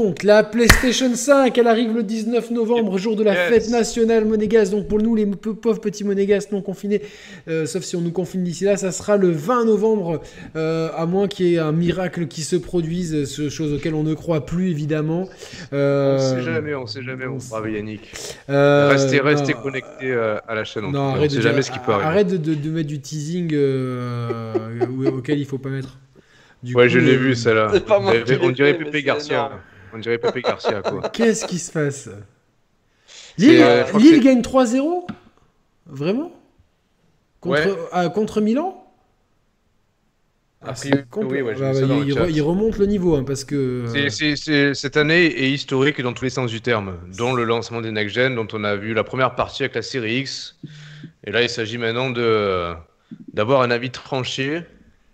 Donc la PlayStation 5, elle arrive le 19 novembre, jour de la Yes. fête nationale monégasque. Donc pour nous, les pauvres petits monégasques non confinés, euh, sauf si on nous confine d'ici là, ça sera le 20 novembre, euh, à moins qu'il y ait un miracle qui se produise, ce chose auquel on ne croit plus évidemment. Euh, On sait jamais, on sait jamais, mon brave Yannick. euh, restez restez non, connectés euh, à la chaîne. Non, arrête on de sait jamais ce qui peut arriver. Arrête de, de- de mettre du teasing euh, auquel il faut pas mettre. Du ouais, coup, je l'ai euh, vu, celle-là. On dirait Pépé Garcia. On dirait Pépé Garcia, quoi. Qu'est-ce qui se passe Lille, euh, Lille gagne 3-0 Vraiment contre, Ouais. ah, contre Milan oui, ouais, bah, il, le il chat. re- il remonte le niveau hein, parce que. euh, cette année est historique dans tous les sens du terme, dont le lancement des Next Gen, dont on a vu la première partie avec la série X. Et là, il s'agit maintenant de d'avoir un avis tranché,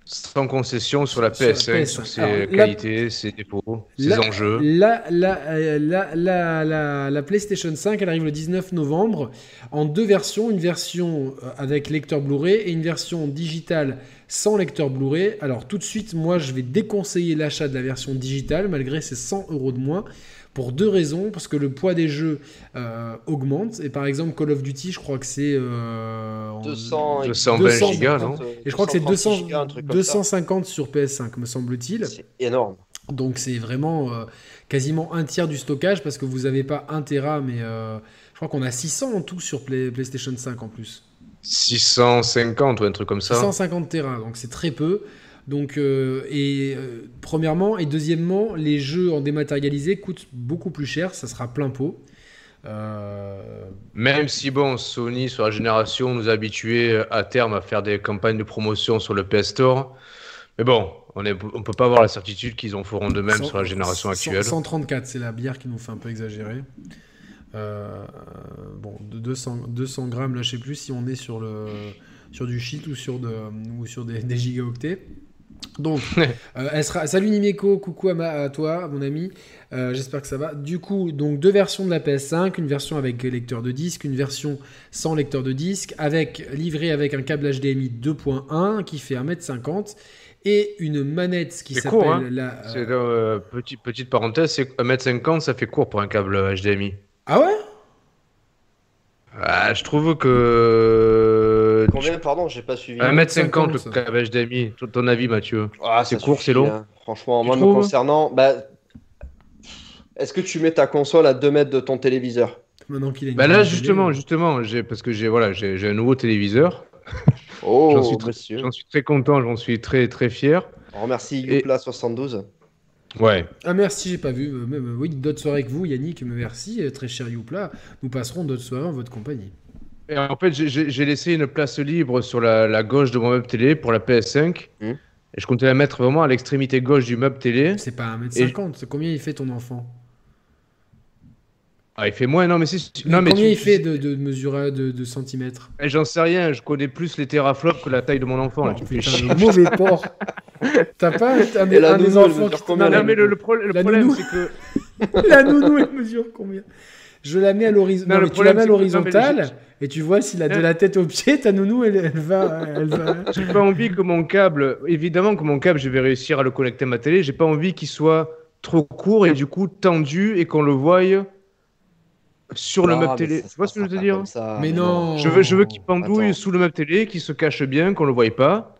sans concession sur la Sur la PS5, PS5. sur ses Alors, la- qualités, ses défauts, ses La- enjeux. La, euh, la, la, la- la PlayStation 5, elle arrive le 19 novembre en deux versions. Une version euh, avec lecteur Blu-ray et une version digitale sans lecteur Blu-ray. Alors tout de suite, moi, je vais déconseiller l'achat de la version digitale malgré ces 100 euros de moins. Pour deux raisons, parce que le poids des jeux euh, augmente. Et par exemple, Call of Duty, je crois que c'est... euh, en- 200 et 220 200, gigas, non Et je crois que c'est 200 230 gigas, un truc comme ça. 250 sur PS5, me semble-t-il. C'est énorme. Donc c'est vraiment euh, quasiment un tiers du stockage parce que vous n'avez pas 1 Tera, mais euh, je crois qu'on a 600 en tout sur Play- PlayStation 5 en plus. 650 ou un truc comme ça. 650 Tera, donc c'est très peu. Donc, euh, et euh, premièrement, et deuxièmement, les jeux en dématérialisé coûtent beaucoup plus cher, ça sera plein pot. Euh, Même si, bon, Sony, sur la génération, nous a habitués à terme à faire des campagnes de promotion sur le PS Store. Mais bon, on ne on peut pas avoir la certitude qu'ils en feront de même sur la génération actuelle. 134, c'est la bière qui nous fait un peu exagérer. Euh, bon, de 200, 200 grammes, là je sais plus si on est sur, le, sur du shit ou sur, de, ou sur des, des gigaoctets. Donc, euh, elle sera... salut Nimeco, coucou à, ma- à toi, mon ami. Euh, J'espère que ça va. Du coup, donc deux versions de la PS5, une version avec lecteur de disque, une version sans lecteur de disque, avec livrée avec un câble HDMI 2.1 qui fait 1m50 et une manette qui s'appelle hein. la. euh, C'est, euh, petit- petite parenthèse, c'est 1m50, ça fait court pour un câble HDMI. Ah ouais? Ah, je trouve que. Combien, pardon, j'ai pas suivi. 1m50 le câble HDMI. Ton- Ton avis, Mathieu Ah, c'est court, c'est long hein. Franchement, Tu moi, me trouves concernant, bah, est-ce que tu mets ta console à 2 mètres de ton téléviseur Maintenant qu'il une Bah là, justement, télé. justement, j'ai parce que j'ai voilà, j'ai un nouveau téléviseur. Oh, J'en suis très- suis content, j'en suis très très fier. On remercie Et- Youpla72. Ouais. Ah merci, j'ai pas vu. Euh, Même, euh, oui, d'autres soirées que vous, Yannick, me merci, euh, très cher Youpla. Nous passerons d'autres soirées en votre compagnie. Et en fait, j'ai- laissé une place libre sur la, la gauche de mon meuble télé pour la PS5. Hmm. Et je comptais la mettre vraiment à l'extrémité gauche du meuble télé. C'est pas 1m50, c'est combien il fait ton enfant? Ah, il fait moins, non mais c'est. Non, mais Combien tu- il tu fait de, de mesure à- de, de centimètres? Eh, J'en sais rien, je connais plus les teraflops que la taille de mon enfant. là, tu Putain, le mauvais porc T'as pas un, Et la un des nounou, enfants qui... combien, Non, Non, mais le, le pro- le La problème, c'est que. La nounou, elle mesure combien? Je la mets à l'horizontale. Non, tu la mets à l'horizontale le- et tu vois si la, de la tête aux pieds, ta nounou, elle, elle va, elle va. J'ai pas envie que mon câble, évidemment que mon câble, je vais réussir à le connecter à ma télé. J'ai pas envie qu'il soit trop court et du coup tendu et qu'on le voie sur le meuble télé. Tu vois ce que je veux dire ça, Mais non. Je veux, je veux qu'il pendouille Attends. sous le meuble télé, qu'il se cache bien, qu'on le voie pas,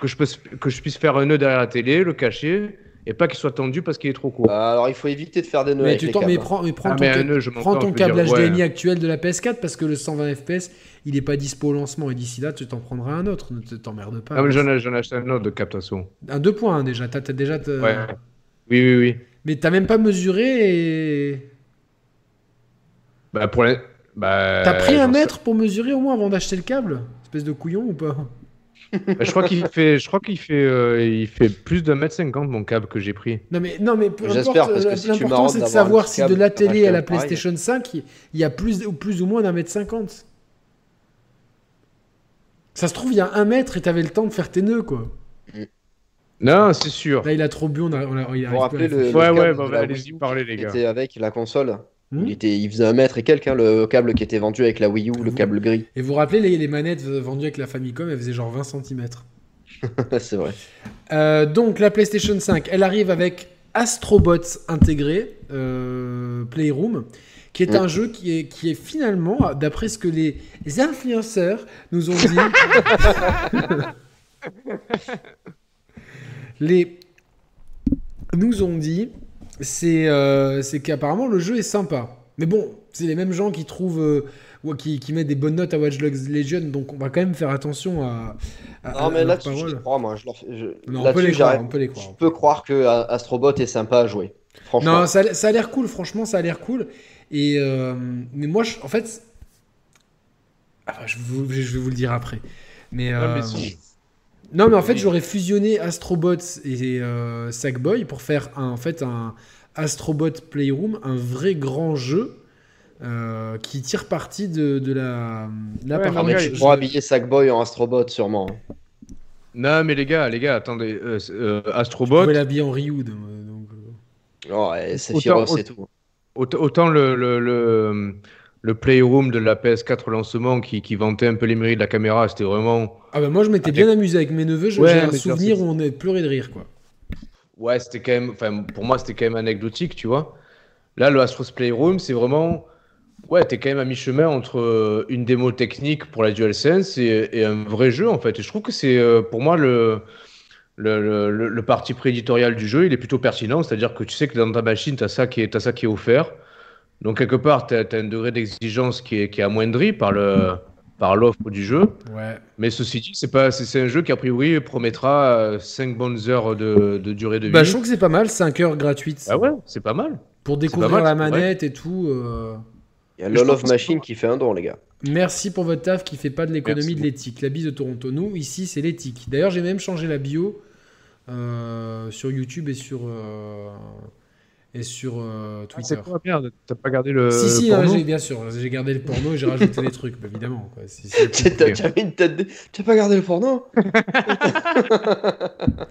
que je, peux, que je puisse faire un nœud derrière la télé, le cacher, et pas qu'il soit tendu parce qu'il est trop court. Euh, alors, il faut éviter de faire des nœuds Mais avec tu les t'en mais câbles. prends, mais prends Ah, ton, mais nœud, prends câble dire, ouais. HDMI actuel de la PS4 parce que le 120 FPS, il est pas dispo au lancement et d'ici là, tu t'en prendras un autre. Ne te- t'emmerdes pas. Ah, mais j'en ai, j'en ai acheté un autre de captation. Un 2.1 déjà. T'as t'as déjà. te- Ouais. Oui, oui, oui. Mais t'as même pas mesuré et. Bah, pour les... bah, T'as pris un mètre pour mesurer au moins avant d'acheter le câble? Espèce de couillon ou pas? Bah, je crois qu'il fait, je crois qu'il fait, euh, il fait plus d'un mètre cinquante mon câble que j'ai pris. Non mais, non mais peu J'espère, importe, parce que la- si tu l'important m'arranges c'est de savoir si de la télé à la. PlayStation 5, il y a plus ou plus ou moins d'un mètre cinquante. Ça se trouve, il y a un mètre et t'avais le temps de faire tes nœuds quoi. Non, c'est sûr. Là il a trop bu, on a, on a- vous rappelez le, le Ouais, câble ouais, bah, la allez-y, parlez, les gars. était avec la console? Hmm il, était, il faisait un mètre et quelques, hein, le câble qui était vendu avec la Wii U, le Hmm. câble gris. Et vous vous rappelez les, les manettes vendues avec la Famicom, elles faisaient genre 20 cm. c'est vrai. Euh, donc la PlayStation 5, elle arrive avec Astrobots intégré, euh, Playroom, qui est un jeu qui est, qui est finalement, d'après ce que les influenceurs nous ont dit, les nous ont dit, c'est euh, c'est qu'apparemment le jeu est sympa. Mais bon, c'est les mêmes gens qui trouvent, euh, ou qui, qui mettent des bonnes notes à Watch Dogs Legion, donc on va quand même faire attention à. à- Non, à mais là-dessus, je crois, moi. Je leur- je- Non, on peut les croire, on peut les croire. Je peux croire que Astrobot est sympa à jouer. Franchement. Non, ça, a- ça a l'air cool, franchement, ça a l'air cool. Et euh, mais moi, je- en fait, enfin, je, vous- je vais vous le dire après. Mais, Ouais, euh, mais si. Non, mais en fait, j'aurais fusionné Astrobots et euh, Sackboy pour faire un, en fait un Astrobot Playroom, un vrai grand jeu. euh, qui tire parti de, de la, là, Ouais, non, mais tu pourras habiller Sackboy en Astrobot, sûrement. Non, mais les gars, les gars, attendez. euh, euh, Astrobot, pouvais l'habiller en Ryu. donc, Oh, ouais, c'est tout. Autant, autant le, le, le, le Playroom de la PS4 lancement qui, qui vantait un peu les mérites de la caméra, c'était vraiment. Ah bah moi, je m'étais Ah, bien amusé avec mes neveux. je- Ouais, J'ai un souvenir où on a pleuré de rire, quoi. Ouais, c'était quand même. Enfin, pour moi, c'était quand même anecdotique, tu vois. Là, le Astros Playroom, c'est vraiment. Ouais, t'es quand même à mi-chemin entre euh, une démo technique pour la DualSense et, et un vrai jeu, en fait. Et je trouve que c'est, euh, pour moi, le, le, le, parti prééditorial du jeu, il est plutôt pertinent. C'est-à-dire que tu sais que dans ta machine, t'as ça qui est, t'as ça qui est offert. Donc, quelque part, t'as, t'as un degré d'exigence qui est, qui est amoindri par le, par l'offre du jeu. Ouais. Mais ceci dit, c'est pas, c'est, c'est un jeu qui, a priori, promettra 5 bonnes heures de, de durée de vie. Bah, je trouve que c'est pas mal, 5 heures gratuites. Ah ouais, c'est pas mal. Pour découvrir mal, la manette et tout. euh, Il y a Lol of Machine qui fait un don, les gars. Merci pour votre taf qui fait pas de l'économie Merci de l'éthique. La bise de Toronto. Nous, ici, c'est l'éthique. D'ailleurs, j'ai même changé la bio euh, sur YouTube et sur, euh, et sur euh, Twitter. C'est quoi, merde T'as pas gardé le. si, si, le non, porno j'ai- bien sûr. J'ai gardé le porno et j'ai rajouté les trucs, évidemment. Quoi. Si- si- T'as de... Pas gardé le porno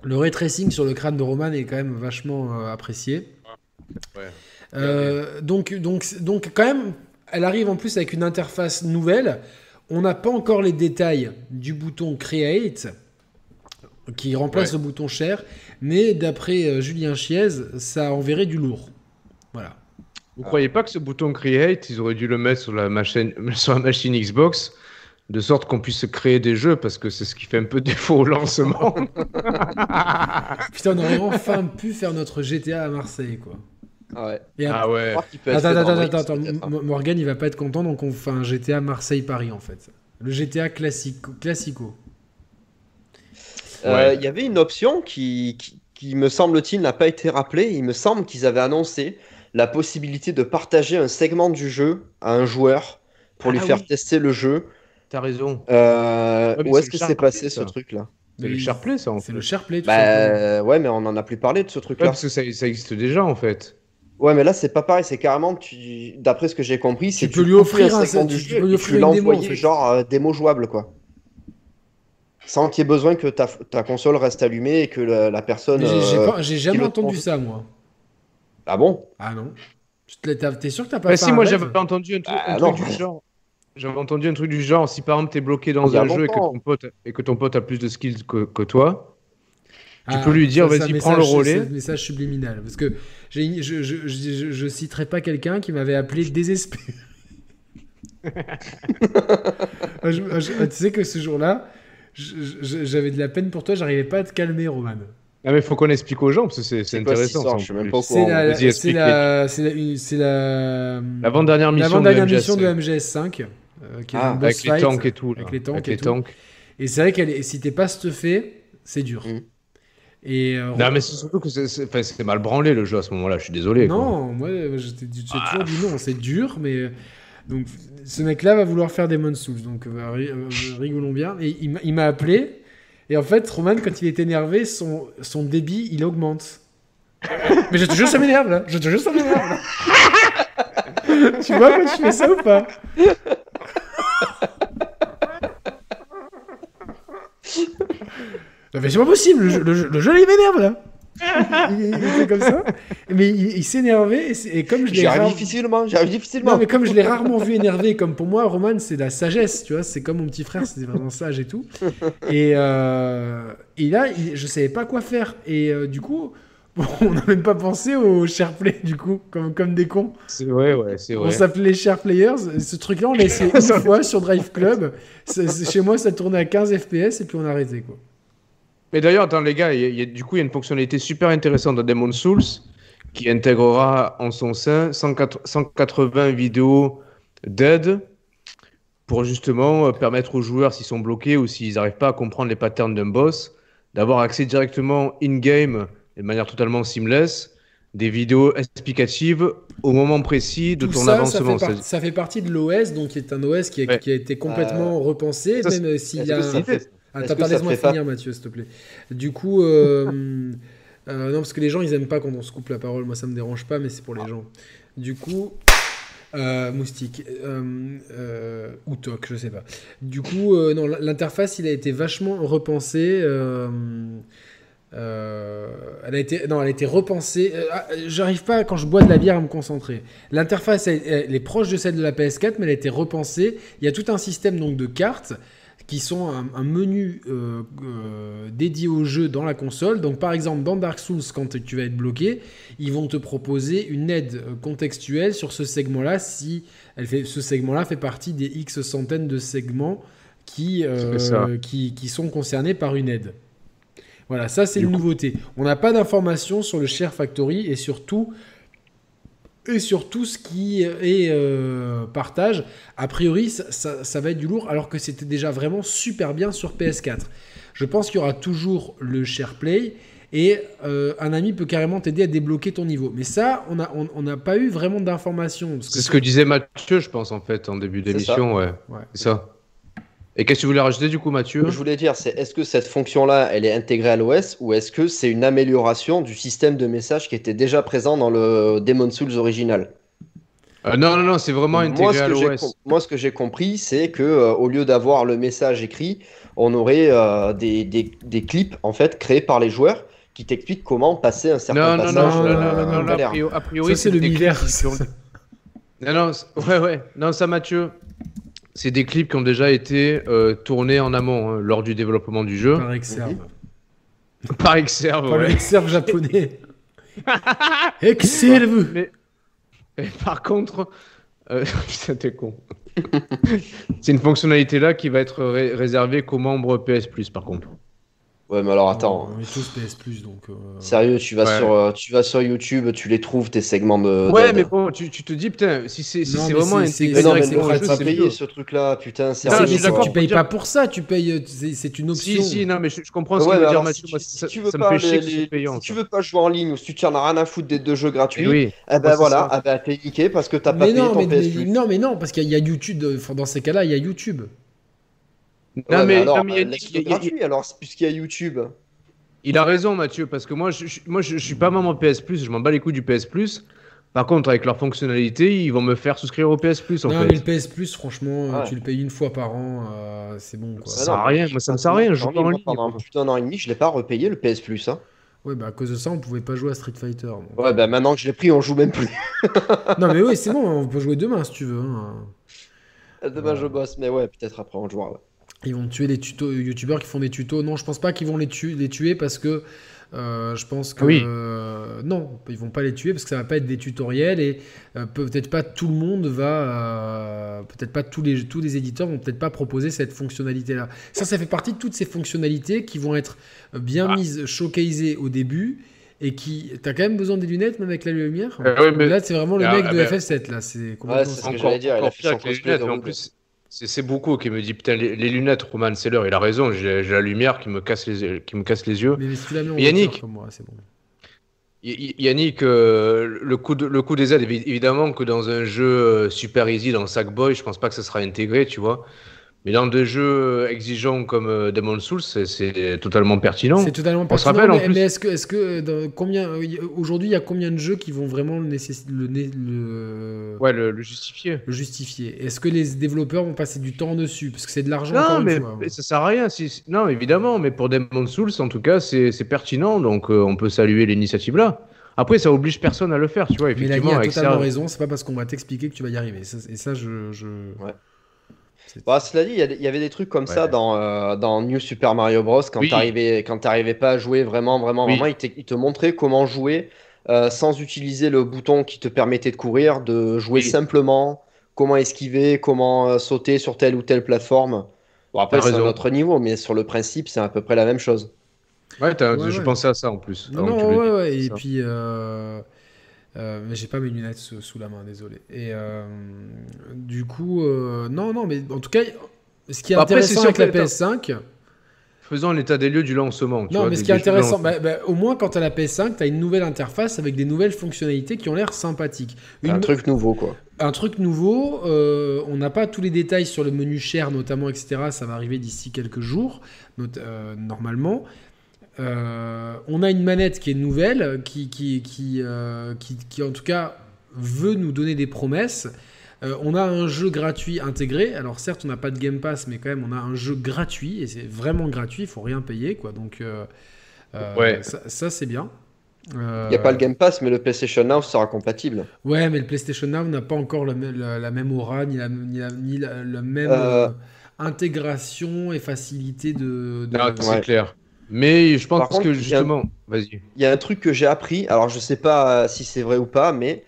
Le ray tracing sur le crâne de Roman est quand même vachement euh, apprécié. Ouais. Euh, donc, donc, donc, quand même, elle arrive en plus avec une interface nouvelle. On n'a pas encore les détails du bouton Create qui remplace Ouais. le bouton Share, mais d'après euh, Julien Chiez, ça enverrait du lourd. Voilà. Vous croyez pas que ce bouton Create, ils auraient dû le mettre sur la machine, sur la machine Xbox, de sorte qu'on puisse créer des jeux, parce que c'est ce qui fait un peu défaut au lancement. Putain, on aurait enfin pu faire notre GTA à Marseille, quoi. Ah ouais. Et après- ah ouais. Attends, attends, attends, attends, peut-être, hein. Mo- Morgan, il va pas être content, donc on fait un GTA Marseille-Paris, en fait. Le GTA classico. classico. Euh, Ouais. Il y avait une option qui, qui, qui, me semble-t-il, n'a pas été rappelée. Il me semble qu'ils avaient annoncé la possibilité de partager un segment du jeu à un joueur pour lui Ah faire oui. tester le jeu. T'as raison. Euh, Ouais, où est-ce que c'est passé ça. ce truc-là? C'est le SharePlay, ça, en C'est fait. le SharePlay, tout simplement. Bah ouais, mais on en a plus parlé de ce Ouais, truc-là. parce que ça, ça existe déjà, en fait. Ouais, mais là c'est pas pareil. C'est carrément, tu... d'après ce que j'ai compris, c'est peux lui offrir un- segment tu- du tu jeu peux lui offrir tu une démo, en fait. genre euh, démo jouable quoi. Sans qu'il y ait besoin que ta, ta console reste allumée et que la, la personne. J'ai- euh, j'ai jamais entendu ça, moi. Ah bon? Ah non. T'es sûr que t'as pas Bah, fait si, un moi, j'avais entendu un truc, Ah, un truc du genre. J'avais entendu un truc du genre, si par exemple t'es bloqué dans un jeu et que, ton pote, et que ton pote a plus de skills que, que toi, tu Ah, peux lui dire, vas-y, prends le relais. c'est un message subliminal. Parce que je, je, je, je- je citerai pas quelqu'un qui m'avait appelé désespéré. Ah, je- je- tu sais que ce jour-là, j'avais de la peine pour toi, j'arrivais pas à te calmer, Roman. Ah, mais faut qu'on explique aux gens, parce que c'est quoi intéressant. au C'est la, c'est la, c'est la, L'avant-dernière mission, de mission de MGS5, MGS5, euh, qui est Ah, un boss avec les tanks et tout. là. avec les tanks Avec et les tout. tanks. Et c'est vrai qu'elle si t'es pas stuffé, c'est dur. Mm. Et euh, Non, mais c'est surtout que c'est- mal branlé le jeu à ce moment-là, je suis désolé. quoi. Non, moi t'ai dit- j'ai toujours dit non, c'est dur, mais donc ce mec-là va vouloir faire Demon Souls, donc euh, euh, rigolons bien. Et il m'a- appelé, et en fait, Roman, quand il est énervé, son, son débit il augmente. mais je te jure, ça m'énerve là, je te jure, ça m'énerve tu vois quand je fais ça ou pas? Mais c'est pas possible, le le le il m'énerve là. Il, il était comme ça, mais il, il s'énervait et, comme je l'ai J'y arrive rare- difficilement, difficilement. non, mais comme je l'ai rarement vu énervé, comme pour moi, Roman, c'est la sagesse, tu vois, c'est comme mon petit frère, c'est vraiment sage et tout. Et, euh, et là, il- je savais pas quoi faire. Et euh, du coup, on n'a même pas pensé au SharePlay du coup, comme, comme des cons. C'est vrai, ouais, c'est On vrai. s'appelait SharePlayers. Ce truc-là, on l'a essayé une fois sur Drive Club. Chez moi, ça tournait à 15 FPS et puis on a arrêté quoi. Mais d'ailleurs, attends les gars, il y a- il y a- du coup, il y a une fonctionnalité super intéressante dans Demon's Souls qui intégrera en son sein 180 180 vidéos d'aide pour justement euh, permettre aux joueurs, s'ils sont bloqués ou s'ils n'arrivent pas à comprendre les patterns d'un boss, d'avoir accès directement in-game de manière totalement seamless, des vidéos explicatives au moment précis de Tout ton ça, ça avancement. fait, par- C'est- ça fait partie de l'OS, donc qui est un OS qui a, Ouais. qui a été complètement repensé, ça, même euh, s'il y a. Attends, ça laisse-moi finir, Mathieu, s'il te plaît. Du coup, euh, euh, non, parce que les gens, ils aiment pas quand on se coupe la parole. Moi, ça me dérange pas, mais c'est pour les gens. Du coup, euh, moustique ou toc, je sais pas. Du coup, non, l'interface, il a été vachement repensé. elle a été, non, elle a été repensée. Ah, J'arrive pas quand je bois de la bière à me concentrer. L'interface, elle, elle est proche de celle de la PS4, mais elle a été repensée. Il y a tout un système donc de cartes qui sont un, un menu euh, euh, dédié au jeu dans la console. Donc par exemple dans Dark Souls, quand tu vas être bloqué, ils vont te proposer une aide euh, contextuelle sur ce segment-là si elle fait, ce segment-là fait partie des X centaines de segments qui, euh, qui, qui sont concernés par une aide. Voilà, ça c'est une nouveauté. On n'a pas d'informations sur le Share Factory et surtout et sur tout ce qui est euh, partage. A priori, ça, ça- ça va être du lourd, alors que c'était déjà vraiment super bien sur PS4. Je pense qu'il y aura toujours le SharePlay et euh, un ami peut carrément t'aider à débloquer ton niveau. Mais ça, on n'a on, pas eu vraiment d'informations. C'est ce que disait Mathieu, je pense, en fait, en début C'est d'émission. Ouais. Ouais. C'est ça. Et qu'est-ce que tu voulais rajouter, du coup, Mathieu? Je voulais dire, c'est est-ce que cette fonction-là, elle est intégrée à l'OS ou est-ce que c'est une amélioration du système de message qui était déjà présent dans le Demon's Souls original? Euh, Non, non, non, c'est vraiment moi intégré ce, à l'OS. moi, ce que j'ai compris, c'est que euh, au lieu d'avoir le message écrit, on aurait euh, des, des- des clips en fait créés par les joueurs qui t'expliquent comment passer un certain Non, non, non, passage non, non, non, non, non, a priori, c'est ont- Non, non, ouais, ouais. Non, ça, Mathieu, c'est des clips qui ont déjà été euh, tournés en amont hein, lors du développement du jeu. Par Exerve. Par Exerve, Par le ouais. Exerve japonais. Exerve Mais, mais par contre, euh, putain, t'es con. c'est une fonctionnalité là qui va être ré- réservée qu'aux membres PS Plus, par contre. Ouais, mais alors attends. On est tous PS Plus, donc... euh, Sérieux, tu vas, Ouais. sur, euh, tu vas sur YouTube, tu les trouves, tes segments de. Ouais, mais bon, tu, tu te dis, putain, si c'est si Non, vraiment c'est- intégré Mais non, mais non, va jeu, pas mieux. ce truc-là, putain, Non, sérieux. mais d'accord tu payes pas pour ça, tu payes, euh, c'est une option. Si, si, non, mais je, je comprends ce Ouais, que veut mais dire Mathieu. si, Moi, tu- ça, si tu veux ça pas me fait chier les- que ce soit les- payant. si tu veux pas jouer en ligne ou si tu en as rien à foutre des deux jeux gratuits, Eh oui. eh ben voilà, ah ben t'es niqué parce que t'as pas payé non, ton mais, PS Plus. non, mais non, parce qu'il y a YouTube. Dans ces cas-là, il y a YouTube. Non, Ouais, mais, alors, non, mais il y a- a- gratuit alors, puisqu'il y a YouTube. Il a raison, Mathieu, parce que moi, je, je- moi, je, je suis pas membre PS Plus, je m'en bats les couilles du PS Plus. Par contre, avec leurs fonctionnalités, ils vont me faire souscrire au PS Plus, en non, fait. mais le PS Plus, franchement, euh, Ouais. tu le payes une fois par an, euh, c'est bon. Quoi. Ça sert à rien, moi, ça me sert à rien, je joue pas en ligne. Pendant plus d'un an et demi, je l'ai pas repayé le PS Plus. Hein. Ouais, bah à cause de ça, on pouvait pas jouer à Street Fighter. donc. Ouais, bah maintenant que je l'ai pris, on joue même plus. non, mais oui, c'est bon, on peut jouer demain si tu veux. hein. Demain je bosse, mais ouais, peut-être après on jouera. ouais. Ils vont tuer les tutos, youtubeurs qui font des tutos. Non, je pense pas qu'ils vont les, tu- les tuer parce que euh, je pense que Oui. euh, non, ils vont pas les tuer parce que ça va pas être des tutoriels et euh, peut-être pas tout le monde va, euh, peut-être pas tous les tous les éditeurs vont peut-être pas proposer cette fonctionnalité là. Ça, ça fait partie de toutes ces fonctionnalités qui vont être bien Ah. mises, showcasées au début et qui, t'as quand même besoin des lunettes même avec la lumière? Euh, ouais, mais- Là, c'est vraiment le Ah, mec ah, de bah- FF7 là, c'est Ouais, complètement c'est ce que j'allais dire, il a pire son que les cosplay lunettes, mais en plus, c'est beaucoup qui me dit putain les, les lunettes, Roman Seller, il a raison, j'ai la lumière qui me casse les qui me casse les yeux. Mais, mais si tu l'as mis en Yannick. hauteur comme moi, c'est bon. Y- Y- Yannick, euh, le coup de, le coup des aides, évi- évidemment que dans un jeu euh, super easy, dans Sackboy, je pense pas que ça sera intégré, tu vois. Mais dans des jeux exigeants comme euh, Demon's Souls, c'est- totalement pertinent. C'est totalement On se pertinent, rappelle, en mais, plus- mais est-ce que, est-ce que euh, dans combien euh, aujourd'hui il y a combien de jeux qui vont vraiment le, nécess- le, Ouais, le, le justifier. le justifier? Est-ce que les développeurs vont passer du temps dessus? Parce que c'est de l'argent encore Non, une mais, fois. hein. mais ça sert à rien. Si, si- non, évidemment, mais pour Demon's Souls, en tout cas, c'est pertinent, donc euh, on peut saluer l'initiative là. Après, ça oblige personne à le faire, tu vois. Mais la vie Effectivement, a avec totalement ça, raison, c'est pas parce qu'on va t'expliquer que tu vas y arriver. Ça- et ça, je, je... C'est- Bah, cela dit, il y, avait des trucs comme ça dans, euh, dans New Super Mario Bros. Quand Oui. t'arrivais, quand t'arrivais pas à jouer vraiment, vraiment, Oui. vraiment, il, te- il te montrait comment jouer euh, sans utiliser le bouton qui te permettait de courir, de jouer Oui. simplement, comment esquiver, comment euh, sauter sur telle ou telle plateforme. Bon, après, c'est un autre niveau, mais sur le principe, c'est à peu près la même chose. Ouais, Ouais, je ouais. pensais à ça en plus. Non, ouais, ouais, Et ça. puis, euh, euh, mais j'ai pas mes lunettes sous, sous la main, désolé. Et euh, du coup, euh, non, non, mais en tout cas, ce qui est Bah, Après, intéressant c'est avec la sûr que- PS5, Faisons l'état des lieux du lancement. tu non, vois, mais ce qui est intéressant, bah, bah, au moins quand tu as la PS5, tu as une nouvelle interface avec des nouvelles fonctionnalités qui ont l'air sympathiques. Une- Un truc nouveau, quoi. un truc nouveau, euh, on n'a pas tous les détails sur le menu cher notamment, etc. Ça va arriver d'ici quelques jours, not- euh, normalement. Euh, on a une manette qui est nouvelle, qui, qui, qui, euh, qui, qui, en tout cas veut nous donner des promesses. Euh, on a un jeu gratuit intégré. Alors certes, on n'a pas de Game Pass, mais quand même, on a un jeu gratuit et c'est vraiment gratuit. Il faut rien payer, quoi. Donc Ouais. ça, ça, c'est bien. Il n'y a pas le Game Pass, mais le PlayStation Now sera compatible. Ouais, mais le PlayStation Now n'a pas encore la, me- la- la même aura, ni la, ni la, ni la- la même Euh. euh, intégration et facilité de. de- Non, c'est Ouais. clair. Mais je pense Par contre, que justement, vas-y. Il y a un truc que j'ai appris, alors je sais pas euh, si c'est vrai ou pas, mais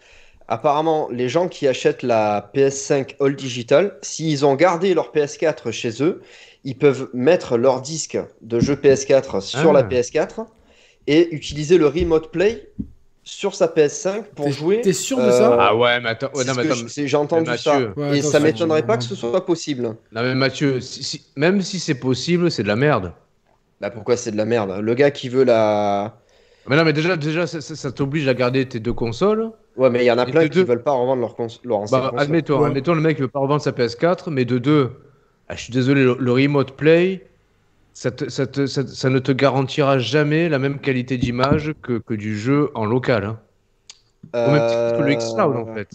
apparemment, les gens qui achètent la PS5 All Digital, s'ils ont gardé leur PS4 chez eux, ils peuvent mettre leur disque de jeu PS4 sur Ah. la PS4 et utiliser le Remote Play sur sa PS5 pour T'es- jouer. T'es sûr de euh, ça Ah ouais, mais attends, ouais, non, mais attends, j'ai entendu mais ça. Ouais, et ça m'étonnerait pas que ce soit possible. non, mais Mathieu, si- si- même si c'est possible, c'est de la merde. Bah pourquoi c'est de la merde? Le gars qui veut la. Mais non, mais déjà, déjà ça, ça- ça t'oblige à garder tes deux consoles. Ouais, mais il y en a Et plein de qui deux. veulent pas revendre leur, cons... leur ancienne Bah, console. admettons, Ouais. admettons, le mec il veut pas revendre sa PS4, mais de deux, ah, je suis désolé, le, le remote play, ça, te- ça, te- ça- ça ne te garantira jamais la même qualité d'image que, que du jeu en local. Hein. Au même titre que le xCloud en Euh, fait.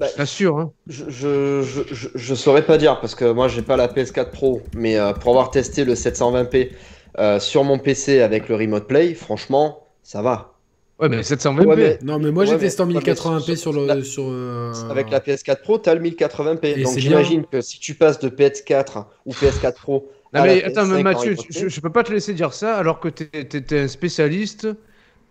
Bah, Je t'assure. Hein. Je, je, je, je- je saurais pas dire parce que moi j'ai pas la PS4 Pro, mais euh, pour avoir testé le 720p euh, sur mon PC avec le Remote Play, franchement, ça va. Ouais, mais 720p. Ouais, mais- Non, mais moi j'ai Ouais, testé en mais- ouais, mais 1080p sur- le. la- Sur, euh, Avec la PS4 Pro, t'as le 1080p. Et Donc j'imagine que si tu passes de PS4 ou PS4 Pro Non à mais la attends, mais PS5 en Mathieu, je, je peux pas te laisser dire ça alors que t'es es, un spécialiste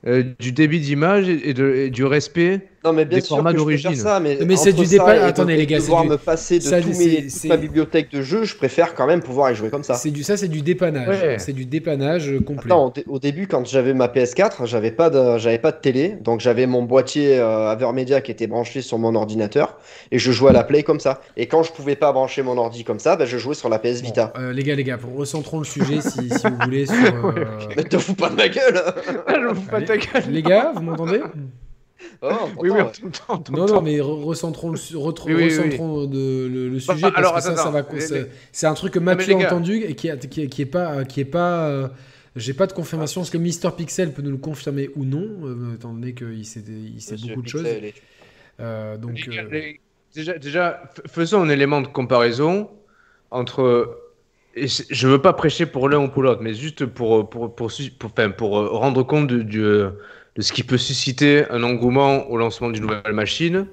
euh, du débit d'image et, et de- et du respect. Non mais bien des sûr formats que je préfère d'origine. ça, mais, Mais c'est du de- attendez, les de gars, du- me passer de ça, mes, toute ma bibliothèque de jeux, je préfère quand même pouvoir y jouer comme ça. C'est du ça, c'est du dépannage. Ouais. C'est du dépannage complet. Attends, au, dé- au début, quand j'avais ma PS4, j'avais pas de, j'avais pas de télé, donc j'avais mon boîtier euh, Avermedia qui était branché sur mon ordinateur et je jouais à la Play comme ça. Et quand je pouvais pas brancher mon ordi comme ça, ben, je jouais sur la PS Bon, Vita. euh, les gars, les gars, pour- recentrons le sujet si, si vous voulez sur. euh, Mais te fous pas de ma gueule je me fous pas Allez. ta gueule. Les gars, vous m'entendez? Oh, Oui, oui, on on Non, non, mais re- recentrons le, su- retr- Oui, oui, oui. recentrons de- le, le Bah, sujet parce alors, que ça, attends, ça va. c'est- un truc que Mathieu a entendu et qui, est- qui, est- qui est pas, qui est pas. euh, J'ai pas de confirmation. Est-ce que Mister Pixel peut nous le confirmer ou non, euh, étant donné qu'il sait, il sait Monsieur beaucoup de choses. Et- Euh, donc, Les gars, euh, les- Déjà, faisons un élément de comparaison entre. et je veux pas prêcher pour l'un ou pour l'autre, mais juste pour, pour, pour, pour, pour, rendre compte de, du, euh, de ce qui peut susciter un engouement au lancement d'une nouvelle machine.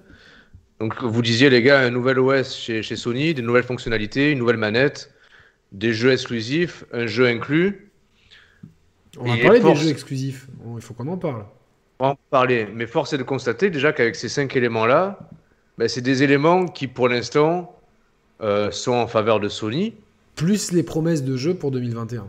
Donc, vous disiez, les gars, un nouvel OS chez, chez Sony, des nouvelles fonctionnalités, une nouvelle manette, des jeux exclusifs, un jeu inclus. on va parler force- des jeux exclusifs. Il faut qu'on en parle. On va en parler, mais force est de constater déjà qu'avec ces cinq éléments-là, ben, c'est des éléments qui, pour l'instant, euh, sont en faveur de Sony. Plus les promesses de jeux pour 2021.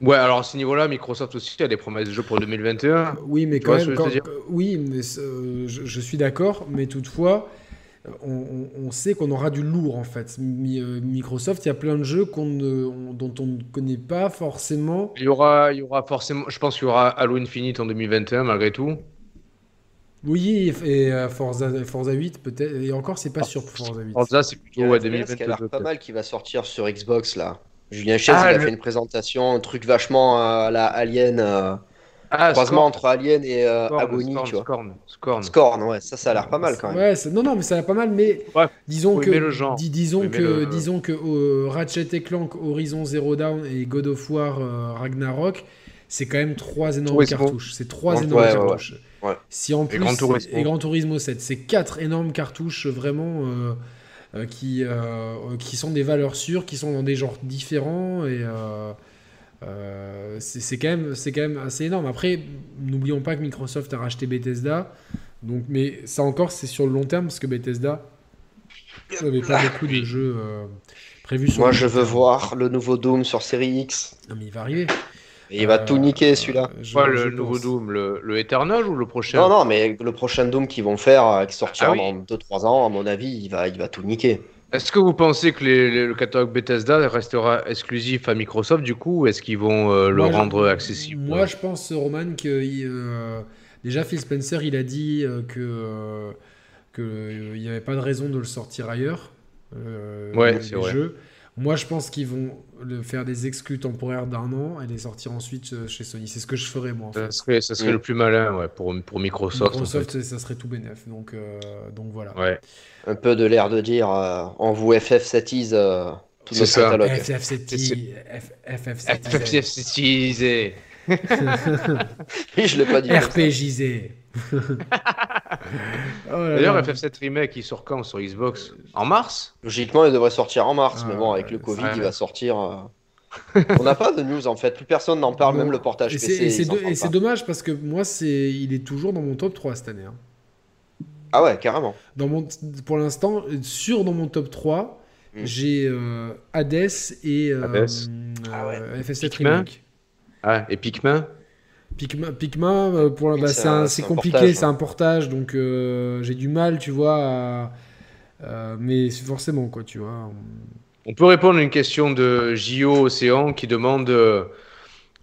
Ouais, alors à ce niveau-là, Microsoft aussi a des promesses de jeux pour 2021. Oui, mais Tu quand ce même, je dire? oui, mais euh, je, je suis d'accord, mais toutefois, on, sait qu'on aura du lourd en fait. Mi- euh, Microsoft, il y a plein de jeux qu'on ne- on- dont on ne connaît pas forcément. Il y aura, il y aura forcément, je pense qu'il y aura Halo Infinite en 2021 malgré tout. Oui, et, et, euh, Forza, Forza 8 peut-être, et encore, c'est pas sûr pour Forza 8. Forza, c'est Il y plutôt a ouais, un FPS qui a 2022. l'air pas mal qui va sortir sur Xbox là. Julien Chaise, Ah, il a le- fait une présentation, un truc vachement euh, à la Alien, euh, Ah, croisement Scorn, entre Alien et euh, Scorn, Agony, Scorn, tu vois. Scorn, Scorn. Scorn, ouais, ça, ça a l'air pas mal quand même. Ouais, non, non, mais ça a pas mal, mais Ouais, disons que, aimer le genre. dis- disons que, le- disons que euh, Ratchet et Clank, Horizon Zero Dawn et God of War euh, Ragnarok, c'est quand même trois énormes cartouches. C'est trois énormes ouais, ouais. cartouches. Ouais. Si en plus Gran Turismo. et Gran Turismo 7, c'est quatre énormes cartouches vraiment. Euh, euh, qui, euh, qui sont des valeurs sûres, qui sont dans des genres différents et euh, euh, c'est quand, même- c'est quand même assez énorme. Après, n'oublions pas que Microsoft a racheté Bethesda, donc, mais ça encore c'est sur le long terme parce que Bethesda n'avait pas beaucoup de jeux euh, prévus sur Moi, le je veux voir le nouveau Doom sur série X. Non, mais il va arriver. Et il va Euh, tout niquer celui-là. je le nouveau pense. Doom le, le Eternal ou le prochain Non, non, mais le prochain Doom qu'ils vont faire, euh, qui sortira Ah oui. dans 2-3 ans, à mon avis, il va, il va tout niquer. Est-ce que vous pensez que les- les- le catalogue Bethesda restera exclusif à Microsoft du coup ou est-ce qu'ils vont euh, le Moi, je- rendre accessible Moi, je pense, Roman, que il, euh, déjà Phil Spencer, il a dit euh, que euh, que, euh, il n'y avait pas de raison de le sortir ailleurs. euh, Ouais, c'est vrai. jeux. Moi, je pense qu'ils vont le faire des exclus temporaires d'un an et les sortir ensuite euh, chez Sony. C'est ce que je ferais moi. En Ça fait. serait, ça serait Mm. le plus malin ouais, pour, pour Microsoft. en Microsoft, ça serait tout bénef. Donc, euh, donc voilà. fait. Ouais. Un peu de l'air de dire, euh, on vous FF7ise euh, tout C'est notre ça. catalogue. FF7 FF7 FFCisé. Oui, je l'ai pas dit. ça. RPGisé. Oh D'ailleurs, là. FF7 Remake, il sort quand sur Xbox? En mars? Logiquement, il devrait sortir en mars, Ah, mais bon, avec le Covid, il va sortir. euh, On n'a pas de news en fait, plus personne n'en parle, Bon, même le portage Et PC. c'est- et c'est dommage parce que moi, c'est, il est toujours dans mon top 3 cette année. hein. Ah ouais, carrément. Dans mon, pour l'instant, sûr dans mon top 3, Mm. j'ai euh, Hades et euh, Hades. Ah ouais. euh, FF7 Pikmin? Remake. Ah, et Pikmin? Pikmin, Pikmin, euh, pour bah, C'est un- c'est un compliqué, portage, c'est hein. un portage, donc euh, j'ai du mal, tu vois, à- euh, mais c'est forcément quoi, tu vois. On peut répondre à une question de JO Océan qui demande euh,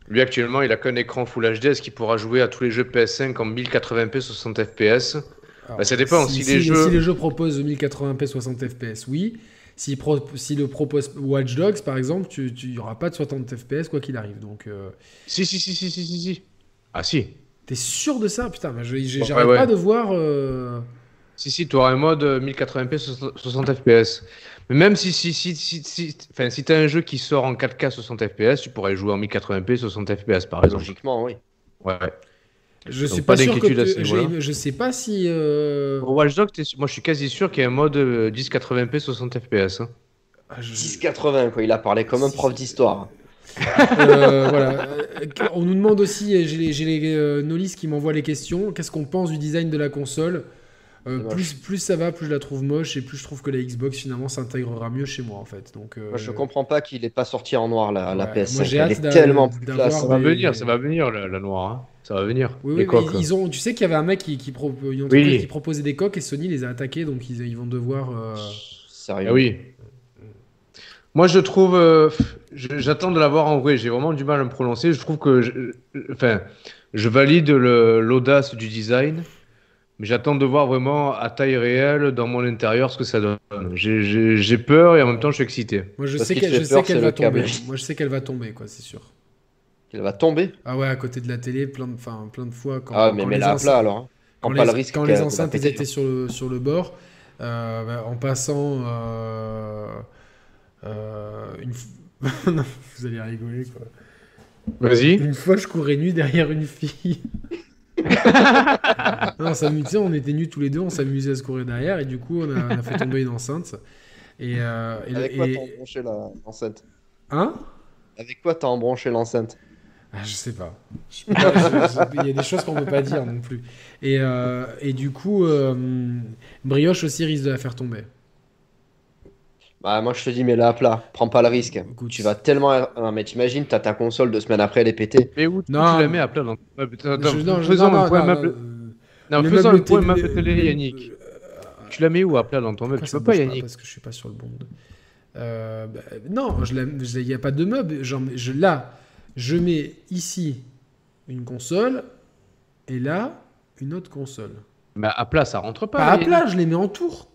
lui actuellement il a qu'un écran Full HD, est-ce qu'il pourra jouer à tous les jeux PS5 en 1080p 60 FPS Bah, ça dépend, si les jeux- si les jeux proposent 1080p 60 fps, oui. Si, pro, si le propose Watch Dogs, par exemple, tu n'y aura pas de 60 fps quoi qu'il arrive. Donc, euh, Si, si, si, si, si, si, si. Ah si. t'es sûr de ça? Putain, mais je- j'ai- Ouais, j'arrête ouais. pas de voir. euh, Si, si, tu auras un mode euh, 1080p 60 FPS. Mais même si, si, si, si, si, enfin, si tu as un jeu qui sort en 4K 60 FPS, tu pourrais jouer en 1080p 60 FPS par exemple. Logiquement, oui. Ouais. Je Donc, suis pas pas, sûr que d'inquiétude à tu- ce j'ai- je sais pas si. euh, Pour Watch Dogs, moi je suis quasi sûr qu'il y a un mode euh, 1080p 60 FPS. hein. ah, je- 1080, quoi. Il a parlé comme un prof d'histoire. Euh, voilà. Euh, On nous demande aussi, et j'ai les, les euh, Nolis qui m'envoient les questions, qu'est-ce qu'on pense du design de la console Euh, plus, plus ça va, plus je la trouve moche, et plus je trouve que la Xbox finalement s'intégrera mieux chez moi en fait. Donc, euh, Moi, je comprends pas qu'il ait pas sorti en noir la, la Ouais, PS5. moi, j'ai Elle hâte est tellement plus d'avoir classe. Ça va venir, ça va venir la, la noire. hein. Ça va venir. Oui, les oui, coques. ils, ils ont, tu sais qu'il y avait un mec qui, qui, pro- une Oui. entreprise qui proposait des coques et Sony les a attaqués, donc ils, ils vont devoir. euh, Sérieux. Ah oui. Moi, je trouve. J'attends de l'avoir en vrai. J'ai vraiment du mal à me prononcer. Je trouve que. je- enfin, je valide l'audace du design. Mais j'attends de voir vraiment à taille réelle dans mon intérieur ce que ça donne. J'ai- peur et en même temps je suis excité. Moi je Parce sais qu'elle va câble. tomber. Moi je sais qu'elle va tomber, quoi, c'est sûr. Il va tomber? Ah ouais, à côté de la télé, plein de, enfin, plein de fois. Quand, Ah, mais quand mets les la à enceintes- plat alors. hein. Quand, Prends les, pas le risque. quand les enceintes étaient sur le, sur le bord, euh, bah, en passant euh, euh, une Non, vous allez rigoler quoi. Vas-y. Une fois, je courais nu derrière une fille. non, on s'amusait, on était nus tous les deux, on s'amusait à se courir derrière et du coup, on a, on a fait tomber une enceinte. Et, euh, et- Avec quoi et- t'as embranché la- l'enceinte? Hein? Avec quoi t'as embranché l'enceinte? Ah, je sais pas. Il y a des choses qu'on peut pas dire non plus. Et, euh, et du coup, euh, Brioche aussi risque de la faire tomber. Bah, moi je te dis, mets la à plat. Prends pas le risque. Écoute. Tu vas tellement. Non, mais t'imagines, t'as ta console deux semaines après, elle est pétée. Mais où, Non. tu la mets à plat dans... Euh, faisons non, un non, point non, meuble- euh, Non, faisons un point meuble télé, Yannick. Tu la mets où à plat dans ton meuble? Tu peux pas, Yannick Parce que je suis pas sur le bon. Euh, bah, non, il n'y a pas de meuble. Genre, je, là, je mets ici une console et là une autre console. Mais à plat, ça rentre pas. Pas à plat, je les mets en tour.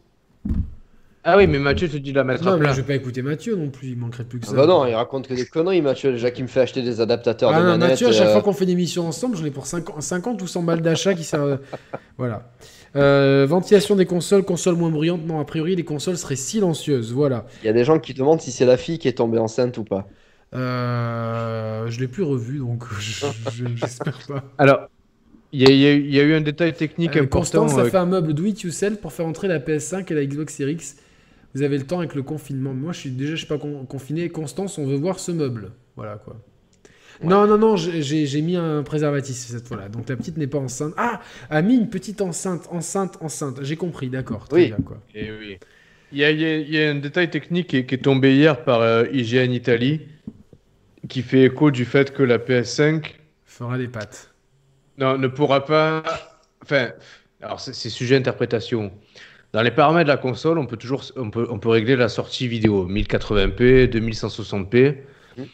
Ah oui, mais Mathieu te dit de la mettre Non, à mais plat. je vais pas écouter Mathieu non plus. Il manquerait plus que ça. Ah bah non, il raconte que des conneries, Mathieu. Déjà qu'il me fait acheter des adaptateurs Ah de non, manette. Mathieu, à chaque euh, fois qu'on fait des missions ensemble, j'en ai pour 50, 50 ou 100 balles d'achat qui servent. voilà. Euh, ventilation des consoles, console moins bruyante. Non, a priori, les consoles seraient silencieuses. Voilà. Il y a des gens qui demandent si c'est la fille qui est tombée enceinte ou pas. Euh, je l'ai plus revu, donc je- je- j'espère pas. Alors, il y, a- il y a eu- il y a eu un détail technique Euh, important. Constance a euh, fait un meuble do it yourself pour faire entrer la PS5 et la Xbox Series X. Vous avez le temps avec le confinement. Moi, je suis déjà, je suis pas con- confiné. Constance, on veut voir ce meuble. Voilà quoi. Non, non, non, j'ai- mis un préservatif cette fois-là. Donc la petite n'est pas enceinte. Ah, a mis une petite enceinte, enceinte, enceinte. J'ai compris, d'accord. Très Oui. bien quoi. Et oui. Il y a, il y a- il y a un détail technique qui est, qui est tombé hier par euh, IGN Italie qui fait écho du fait que la PS5 Fera des pattes. non, ne pourra pas. Enfin, alors c'est sujet interprétation. Dans les paramètres de la console, on peut toujours on peut, on peut régler la sortie vidéo 1080p, 2160p. Mhm.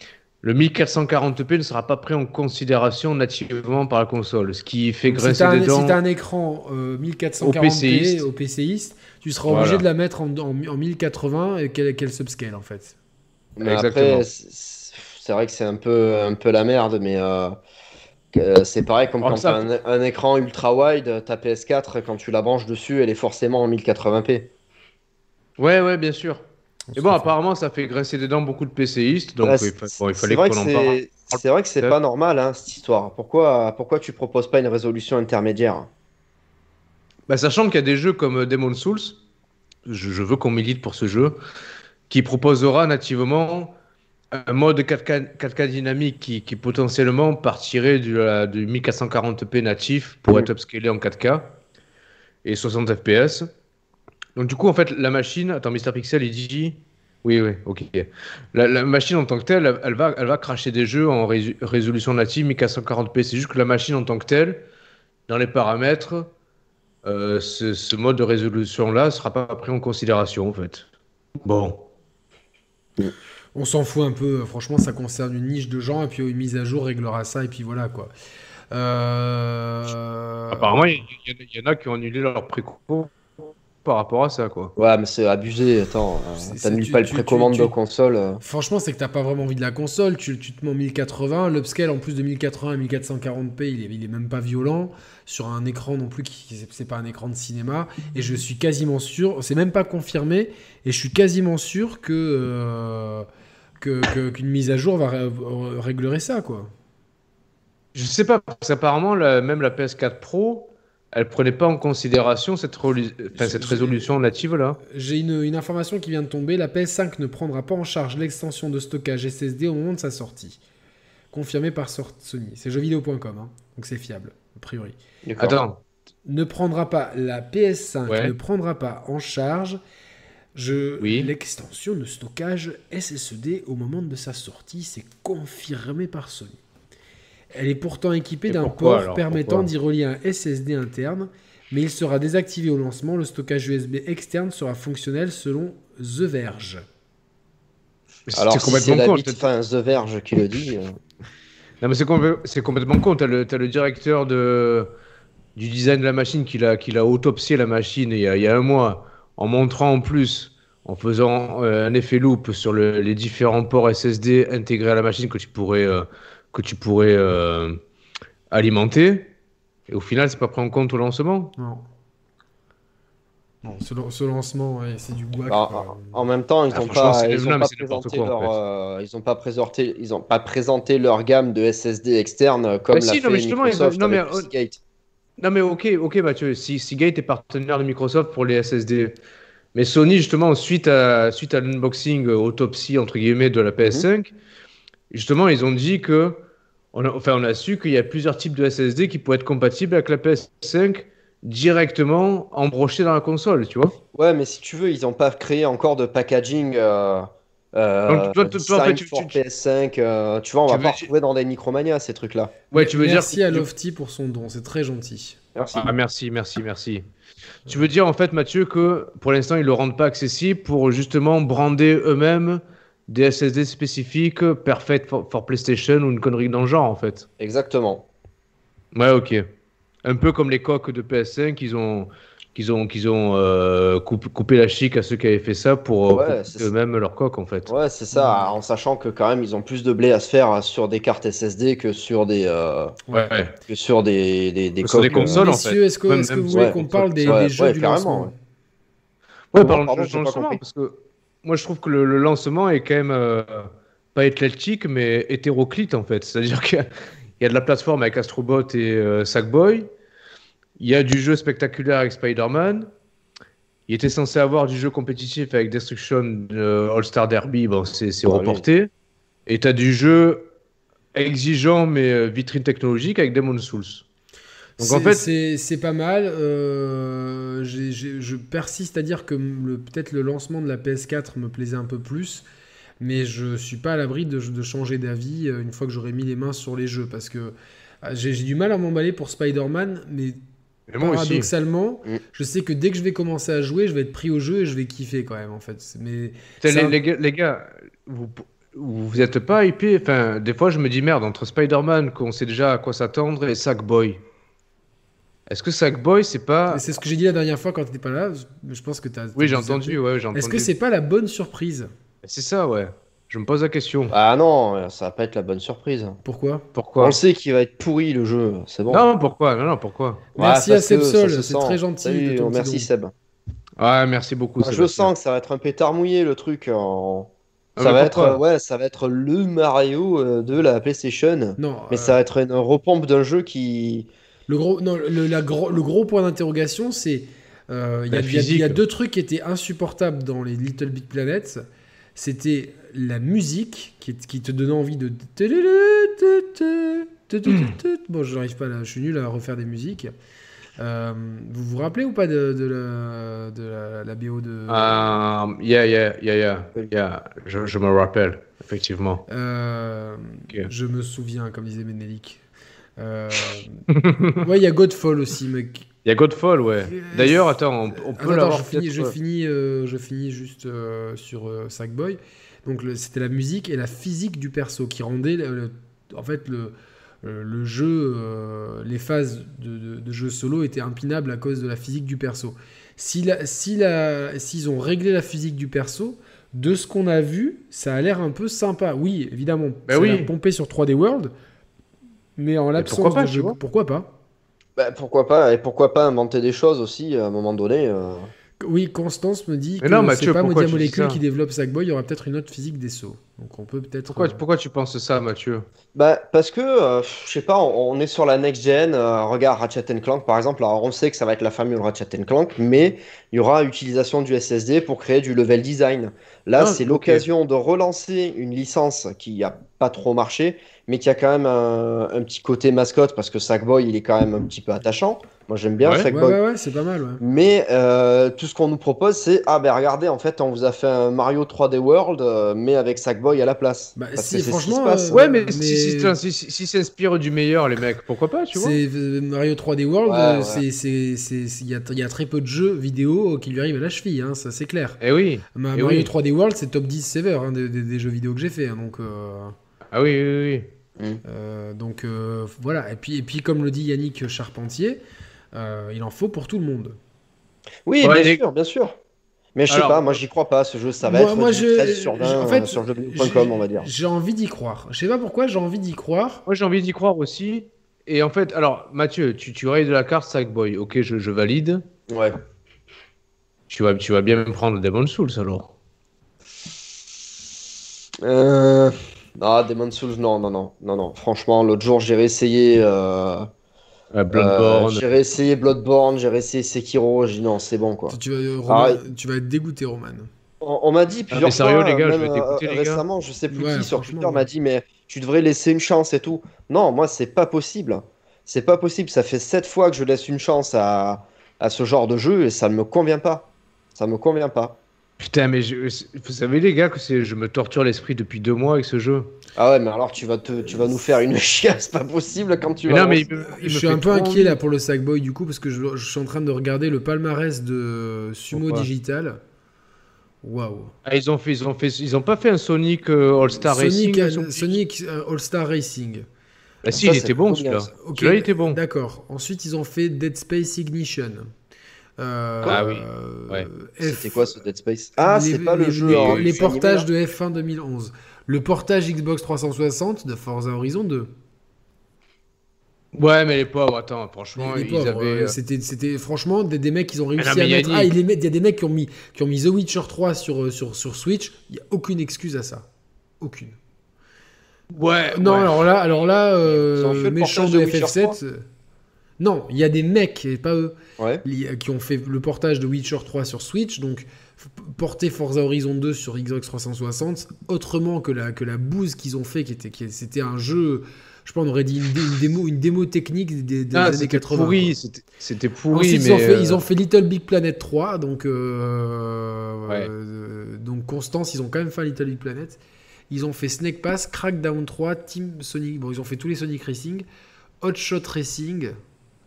Le 1440p ne sera pas pris en considération nativement par la console, ce qui fait Donc, un, des dents. si t'as un écran euh, 1440p PCiste. au PCiste, tu seras Voilà. obligé de la mettre en, en, en 1080 et qu'elle qu'elle subscale en fait. Mais Exactement. après, c'est c'est vrai que c'est un peu, un peu la merde, mais euh, que c'est pareil comme Oh, quand tu as un, un écran ultra wide, ta PS4, quand tu la branches dessus, elle est forcément en 1080p. Ouais, ouais, bien sûr. On Et bon, apparemment, ça fait grincer des dents beaucoup de PCistes, donc Ouais, il, fa- bon, il c'est fallait vrai qu'on que en parle. c'est- vrai que c'est pas normal hein, cette histoire. Pourquoi, pourquoi tu proposes pas une résolution intermédiaire? Bah, sachant qu'il y a des jeux comme euh, Demon's Souls, je, je veux qu'on milite pour ce jeu, qui proposera nativement un mode 4K, 4K dynamique qui, qui potentiellement partirait du, la- du 1440p natif pour Mhm. être upscalé en 4K et 60 FPS. Donc du coup, en fait, la machine, attends, Mr Pixel, il dit... Oui, oui, ok. La, la machine en tant que telle, elle, va, elle va cracher des jeux en résolution native 1440p. C'est juste que la machine en tant que telle, dans les paramètres, euh, ce, ce mode de résolution-là sera pas pris en considération, en fait. Bon. On s'en fout un peu, franchement, ça concerne une niche de gens, et puis une mise à jour réglera ça, et puis voilà quoi. Euh... Apparemment, il y, y- il y en a qui ont annulé leur préco par rapport à ça, quoi. Ouais, mais c'est abusé. Attends, euh, t'annules tu- pas le précommande tu- de console. euh. Franchement, c'est que t'as pas vraiment envie de la console. Tu, tu te mets en 1080. L'upscale en plus de 1080 à 1440p, il est, il est même pas violent. Sur un écran non plus, qui c'est- c'est pas un écran de cinéma. Et je suis quasiment sûr, c'est même pas confirmé, et je suis quasiment sûr que euh, que- que- qu'une mise à jour va ré- réglerait ça, quoi. Je sais pas, parce qu'apparemment, même la PS4 Pro, elle prenait pas en considération cette, enfin, résolution native-là. J'ai une, une information qui vient de tomber. La PS5 ne prendra pas en charge l'extension de stockage SSD au moment de sa sortie. Confirmé par Sony. C'est jeuxvideo.com, hein, donc c'est fiable, a priori. Attends, Ne prendra pas, la PS5 Ouais. ne prendra pas en charge je, Oui. l'extension de stockage SSD au moment de sa sortie. C'est confirmé par Sony. Elle est pourtant équipée d'un port alors permettant d'y relier un SSD interne, mais il sera désactivé au lancement. Le stockage USB externe sera fonctionnel selon The Verge. c'est Alors, c'est si c'est complètement la con. bite fin The Verge qui le dit. euh, Non, mais c'est compl- c'est complètement con. T'as le, t'as le directeur de, du design de la machine qui l'a, qui l'a autopsié la machine il y, a, il y a un mois, en montrant en plus, en faisant euh, un effet loop sur le- les différents ports SSD intégrés à la machine que tu pourrais, euh, que tu pourrais euh, alimenter. Et au final, c'est pas pris en compte au lancement. Non. Non, ce, lan- ce lancement, ouais, c'est du guac. en, quoi. en- même temps, ils Ah, n'ont franchement, pas, ils ont pas présenté quoi, en leur, fait. euh, ils ont pas présenté, ils ont pas présenté leur gamme de SSD externe comme Bah l'a si, fait non, mais justement, ils Microsoft ont- non, mais, avec Seagate. Non mais ok, ok Mathieu, si Seagate est partenaire de Microsoft pour les SSD, mais Sony justement suite à suite à l'unboxing euh, autopsie entre guillemets de la PS5, justement ils ont dit que on a, enfin on a su qu'il y a plusieurs types de SSD qui pourraient être compatibles avec la PS5 directement embrochés dans la console, tu vois. Ouais, mais si tu veux, ils n'ont pas créé encore de packaging. Euh, euh, Donc, toi, toi, toi, en fait, designed tu- tu- PS5. euh, tu vois, on va pas veux- retrouver dans des Micromania ces trucs-là. Ouais, tu veux Merci dire à Lofty pour son don, c'est très gentil. Merci. Ah merci, merci, merci. Tu veux dire en fait Mathieu que pour l'instant ils le rendent pas accessible pour justement brander eux-mêmes des SSD spécifiques perfect for, for PlayStation ou une connerie dans le genre en fait. Exactement. Ouais, ok. Un peu comme les coques de PS5 qu'ils ont qu'ils ont qu'ils ont euh, coupé, coupé la chic à ceux qui avaient fait ça pour euh, Ouais, eux-mêmes leur coque en fait. Ouais, c'est ça, en sachant que quand même ils ont plus de blé à se faire sur des cartes SSD que sur des, euh, Ouais. que sur des, des, des Que sur des coques, euh, consoles, en fait. Est-ce que, Même- vous voulez ouais, qu'on parle des, ouais, des jeux ouais, du lancement ouais. Parlons pas lancement parce que moi je trouve que le, le lancement est quand même euh, pas éclectique mais hétéroclite en fait. C'est-à-dire qu'il y, y a de la plateforme avec Astrobot et euh, Sackboy, il y a du jeu spectaculaire avec Spider-Man, il était censé avoir du jeu compétitif avec Destruction euh, All-Star Derby, bon, c'est reporté. Et tu as du jeu exigeant mais euh, vitrine technologique avec Demon's Souls. Donc en C'est- fait, c'est c'est pas mal. euh, je persiste à dire que peut-être le lancement de la PS4 me plaisait un peu plus, mais je suis pas à l'abri de, de changer d'avis une fois que j'aurai mis les mains sur les jeux parce que j'ai j'ai du mal à m'emballer pour Spider-Man, mais mais moi aussi. paradoxalement, Mm. je sais que dès que je vais commencer à jouer, je vais être pris au jeu et je vais kiffer quand même en fait. Mais les, les gars, les gars, vous, vous êtes pas hypés. Enfin, des fois, je me dis merde, entre Spider-Man, qu'on sait déjà à quoi s'attendre, et Sackboy. Est-ce que Sackboy, c'est pas. c'est ce que j'ai dit la dernière fois quand tu n'étais pas là. Je pense que tu as. Oui, j'ai entendu, ouais, j'ai entendu. Est-ce que c'est pas la bonne surprise? C'est ça, ouais. Je me pose la question. Ah non, ça va pas être la bonne surprise. Pourquoi? On Pourquoi le sait qu'il va être pourri le jeu, c'est bon. Non, pourquoi? Non, non, pourquoi? Merci Ouais, à parce que Sebsol, ça se c'est très gentil Salut, de ton merci. Seb. Ouais, merci beaucoup. Moi, je sens que ça va être un pétard mouillé le truc. en- Ah, Ça va être, ouais, ça va être le Mario euh, de la PlayStation. Non, Mais euh, ça va être une repompe d'un jeu qui. le gros, non, le, la gros, le gros point d'interrogation, c'est euh, il y, a- y y deux trucs qui étaient insupportables dans les Little Big Planets. C'était la musique qui, te donnait envie de. Bon, je n'arrive pas là, je suis nul à refaire des musiques. Vous vous rappelez ou pas de, la, de la, la BO de. Euh, yeah, yeah, yeah, yeah, yeah. Je, me rappelle, effectivement. Je me souviens, comme disait Ménélique. Euh, ouais, il y a Godfall aussi, mec. Il y a Godfall, ouais. D'ailleurs, attends, on, peut l'avoir je finis, je finis, je finis juste sur Sackboy. Donc le- c'était la musique et la physique du perso qui rendait le- le- en fait le, euh, le jeu, euh, les phases de, de- de jeu solo étaient impinables à cause de la physique du perso. Si la, si la, s'ils ont réglé la physique du perso, de ce qu'on a vu, ça a l'air un peu sympa. Oui, évidemment, Ben ça a oui. l'air pompé sur 3D World, mais en l'absence pourquoi pas, de jeu, pourquoi pas? Bah, pourquoi pas Et pourquoi pas inventer des choses aussi à un moment donné euh. Oui, Constance me dit Mais que c'est pas Modia Molecule qui développe Sackboy, il y aura peut-être une autre physique des sauts. Donc on peut peut-être. Pourquoi, euh, pourquoi tu penses ça, Mathieu? Bah, parce que, euh, je sais pas, on, on est sur la next gen. euh, regarde Ratchet Clank par exemple. Alors, on sait que ça va être la formule Ratchet Clank, mais il y aura utilisation du SSD pour créer du level design. Là, Ah, c'est l'occasion de relancer une licence qui a pas trop marché, mais qui a quand même un, un petit côté mascotte parce que Sackboy, il est quand même un petit peu attachant. Moi, j'aime bien Ouais. Sackboy. ouais, ouais, c'est pas mal. Ouais. Mais euh, tout ce qu'on nous propose, c'est ah ben regardez, en fait, on vous a fait un Mario 3D World, euh, mais avec Sackboy à la place. Bah, Parce si, que c'est ce qui franchement, se passe. euh, Ouais, mais, mais- si, si, si, si, si- si s'inspire du meilleur, les mecs, pourquoi pas, tu vois euh, Mario 3D World, Ouais, euh, ouais. il y a, il y a très peu de jeux vidéo qui lui arrivent à la cheville, hein, ça c'est clair. Eh oui. Ma- Eh Mario oui. 3D World, c'est top 10 sévère hein, des, des- des jeux vidéo que j'ai fait. hein, donc, euh, Ah oui, oui, oui. euh, donc euh, voilà. Et puis, et puis, comme le dit Yannick Charpentier, euh, il en faut pour tout le monde. Oui, Ouais, bien les- sûr, bien sûr. Mais je sais Alors- pas, moi j'y crois pas, ce jeu, ça va Moi- être moi, du je- 13 sur 20 je- en fait, euh, sur j'ai- jeuxvideo.com, on va dire. J'ai envie d'y croire. Je sais pas pourquoi, j'ai envie d'y croire. Moi, j'ai envie d'y croire aussi. Et en fait, alors, Mathieu, tu, tu rayes de la carte Sackboy. Ok, je, je valide. Ouais. Tu vas, tu vas bien me prendre Demon's Souls alors. Euh... Ah, Demon's Souls, non, non, non, non, non. Franchement, l'autre jour, j'ai réessayé. Euh... Euh, Bloodborne. euh, j'ai réessayé Bloodborne, j'ai réessayé Sekiro. J'ai dit non, c'est bon quoi. Tu, vas, euh, Roman- Ah, tu vas être dégoûté, Roman. On, on m'a dit plusieurs mais sérieux, fois, les gars, je vais t'écouter, euh, les gars. récemment, je sais plus Ouais, qui sur Twitter ouais. m'a dit, mais tu devrais laisser une chance et tout. Non, moi, c'est pas possible. C'est pas possible. Ça fait sept fois que je laisse une chance à, à ce genre de jeu et ça ne me convient pas. Ça me convient pas. Putain, mais je- vous savez, les gars, que c'est, je me torture l'esprit depuis deux mois avec ce jeu. Ah ouais, mais alors tu vas, te, tu vas nous faire une chiasse pas possible quand tu Mais vas. non, mais il lancer- me- il me Je suis un peu inquiet envie. là pour le Sackboy du coup parce que je, je suis en train de regarder le palmarès de Sumo Pourquoi Digital. Waouh. Ah, ils ont fait, ils ont fait, ils ont pas fait un Sonic euh, All Star Sonic, Racing. Sonic euh, All Star Racing. Ah si, Ça, il était bon celui-là. Celui-là, il était bon. D'accord. Ensuite, ils ont fait Dead Space Ignition. Euh, Ah oui, ouais. C'était F- quoi ce Dead Space? Ah, les- c'est pas le les- jeu. Les, en- les animé, portages de F1 2011. Le portage Xbox 360 de Forza Horizon 2. Ouais, mais les pauvres, attends, franchement, Les- les ils pauvres, avaient. euh, euh, c'était, c'était franchement des, des mecs qui ont réussi non, mais à mettre. Ah, il, les y a des mecs qui ont mis, qui ont mis The Witcher 3 sur, euh, sur, sur Switch. Il n'y a aucune excuse à ça. Aucune. Ouais. Non, ouais. alors là, alors là euh, le méchant de de Witcher FF7. Non, il y a des mecs, et pas eux, Ouais. qui ont fait le portage de Witcher 3 sur Switch, donc porter Forza Horizon 2 sur Xbox 360, autrement que la, que la bouse qu'ils ont fait, qui était, qui, c'était un jeu, je pense, on aurait dit une, dé- une démo, une démo technique des, des Ah, années c'était 80. pourri, c'était- c'était pourri, mais ils, ont fait, euh, ils ont fait Little Big Planet 3, donc, euh, Ouais. euh, donc Constance, ils ont quand même fait Little Big Planet. Ils ont fait Snake Pass, Crackdown 3, Team Sonic, bon, ils ont fait tous les Sonic Racing, Hot Shot Racing,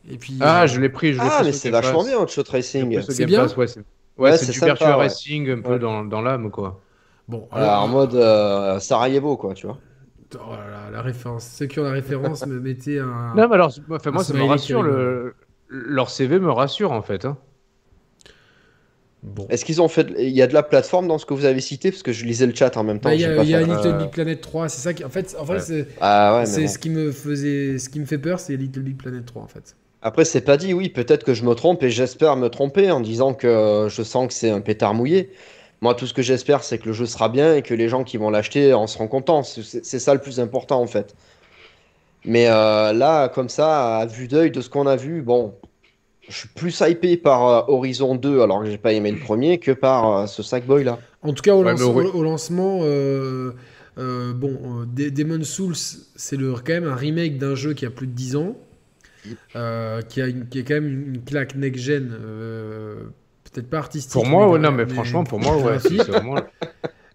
et puis. Ah, euh, je l'ai pris. Je l'ai Ah, mais c'est vachement bien, Hot Shot Racing. C'est bien Pass, ouais, c'est ouais, du sympa, Virtua ouais. Racing un peu dans, dans l'âme, quoi. Bon, alors, en mode euh, Sarajevo, quoi, tu vois. oh là là, la référence. Ceux qui ont la référence me mettaient un. Non, mais alors, enfin, moi, Un ça me rassure. Le... Leur CV me rassure, en fait. hein. Bon. Est-ce qu'ils ont fait. Il y a de la plateforme dans ce que vous avez cité? Parce que je lisais le chat en même temps. Bah, Il y a, a Little euh, Big Planet 3, c'est ça qui. En fait, en fait Ouais. c'est, Ah ouais, bon. ce qui me faisait. Ce qui me fait peur, c'est Little Big Planet 3, en fait. Après, c'est pas dit, oui, peut-être que je me trompe et j'espère me tromper en disant que euh, je sens que c'est un pétard mouillé. Moi, tout ce que j'espère, c'est que le jeu sera bien et que les gens qui vont l'acheter en seront contents. C'est ça le plus important, en fait. Mais euh, là, comme ça, à vue d'œil de ce qu'on a vu, bon, je suis plus hypé par euh, Horizon 2, alors que j'ai pas aimé le premier, que par euh, ce Sackboy là. En tout cas, au, Ouais, lance- mais oui. au- au lancement, euh, euh, bon, euh, De- Demon Souls, c'est le, quand même un remake d'un jeu qui a plus de 10 ans, euh, qui, a une- qui est quand même une, claque next-gen, euh, peut-être pas artistique. Pour moi, mais ouais, non, mais franchement, pour moi, ouais. c'est vraiment-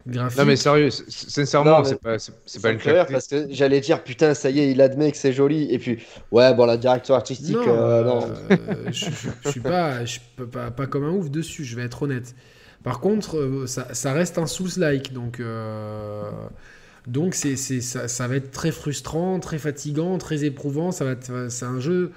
graphique. Non, mais sérieux, sincèrement, c'est pas, c'est- pas me une claque. parce que j'allais dire, putain, ça y est, il admet que c'est joli. Et puis, ouais, bon, la direction artistique, non, euh, non. euh, je, je- je suis pas, je suis pas, pas, comme un ouf dessus, je vais être honnête. Par contre, ça, ça reste un Souls-like, donc euh, donc c'est, ça, ça va être très frustrant, très fatigant, très éprouvant. Ça va, c'est un jeu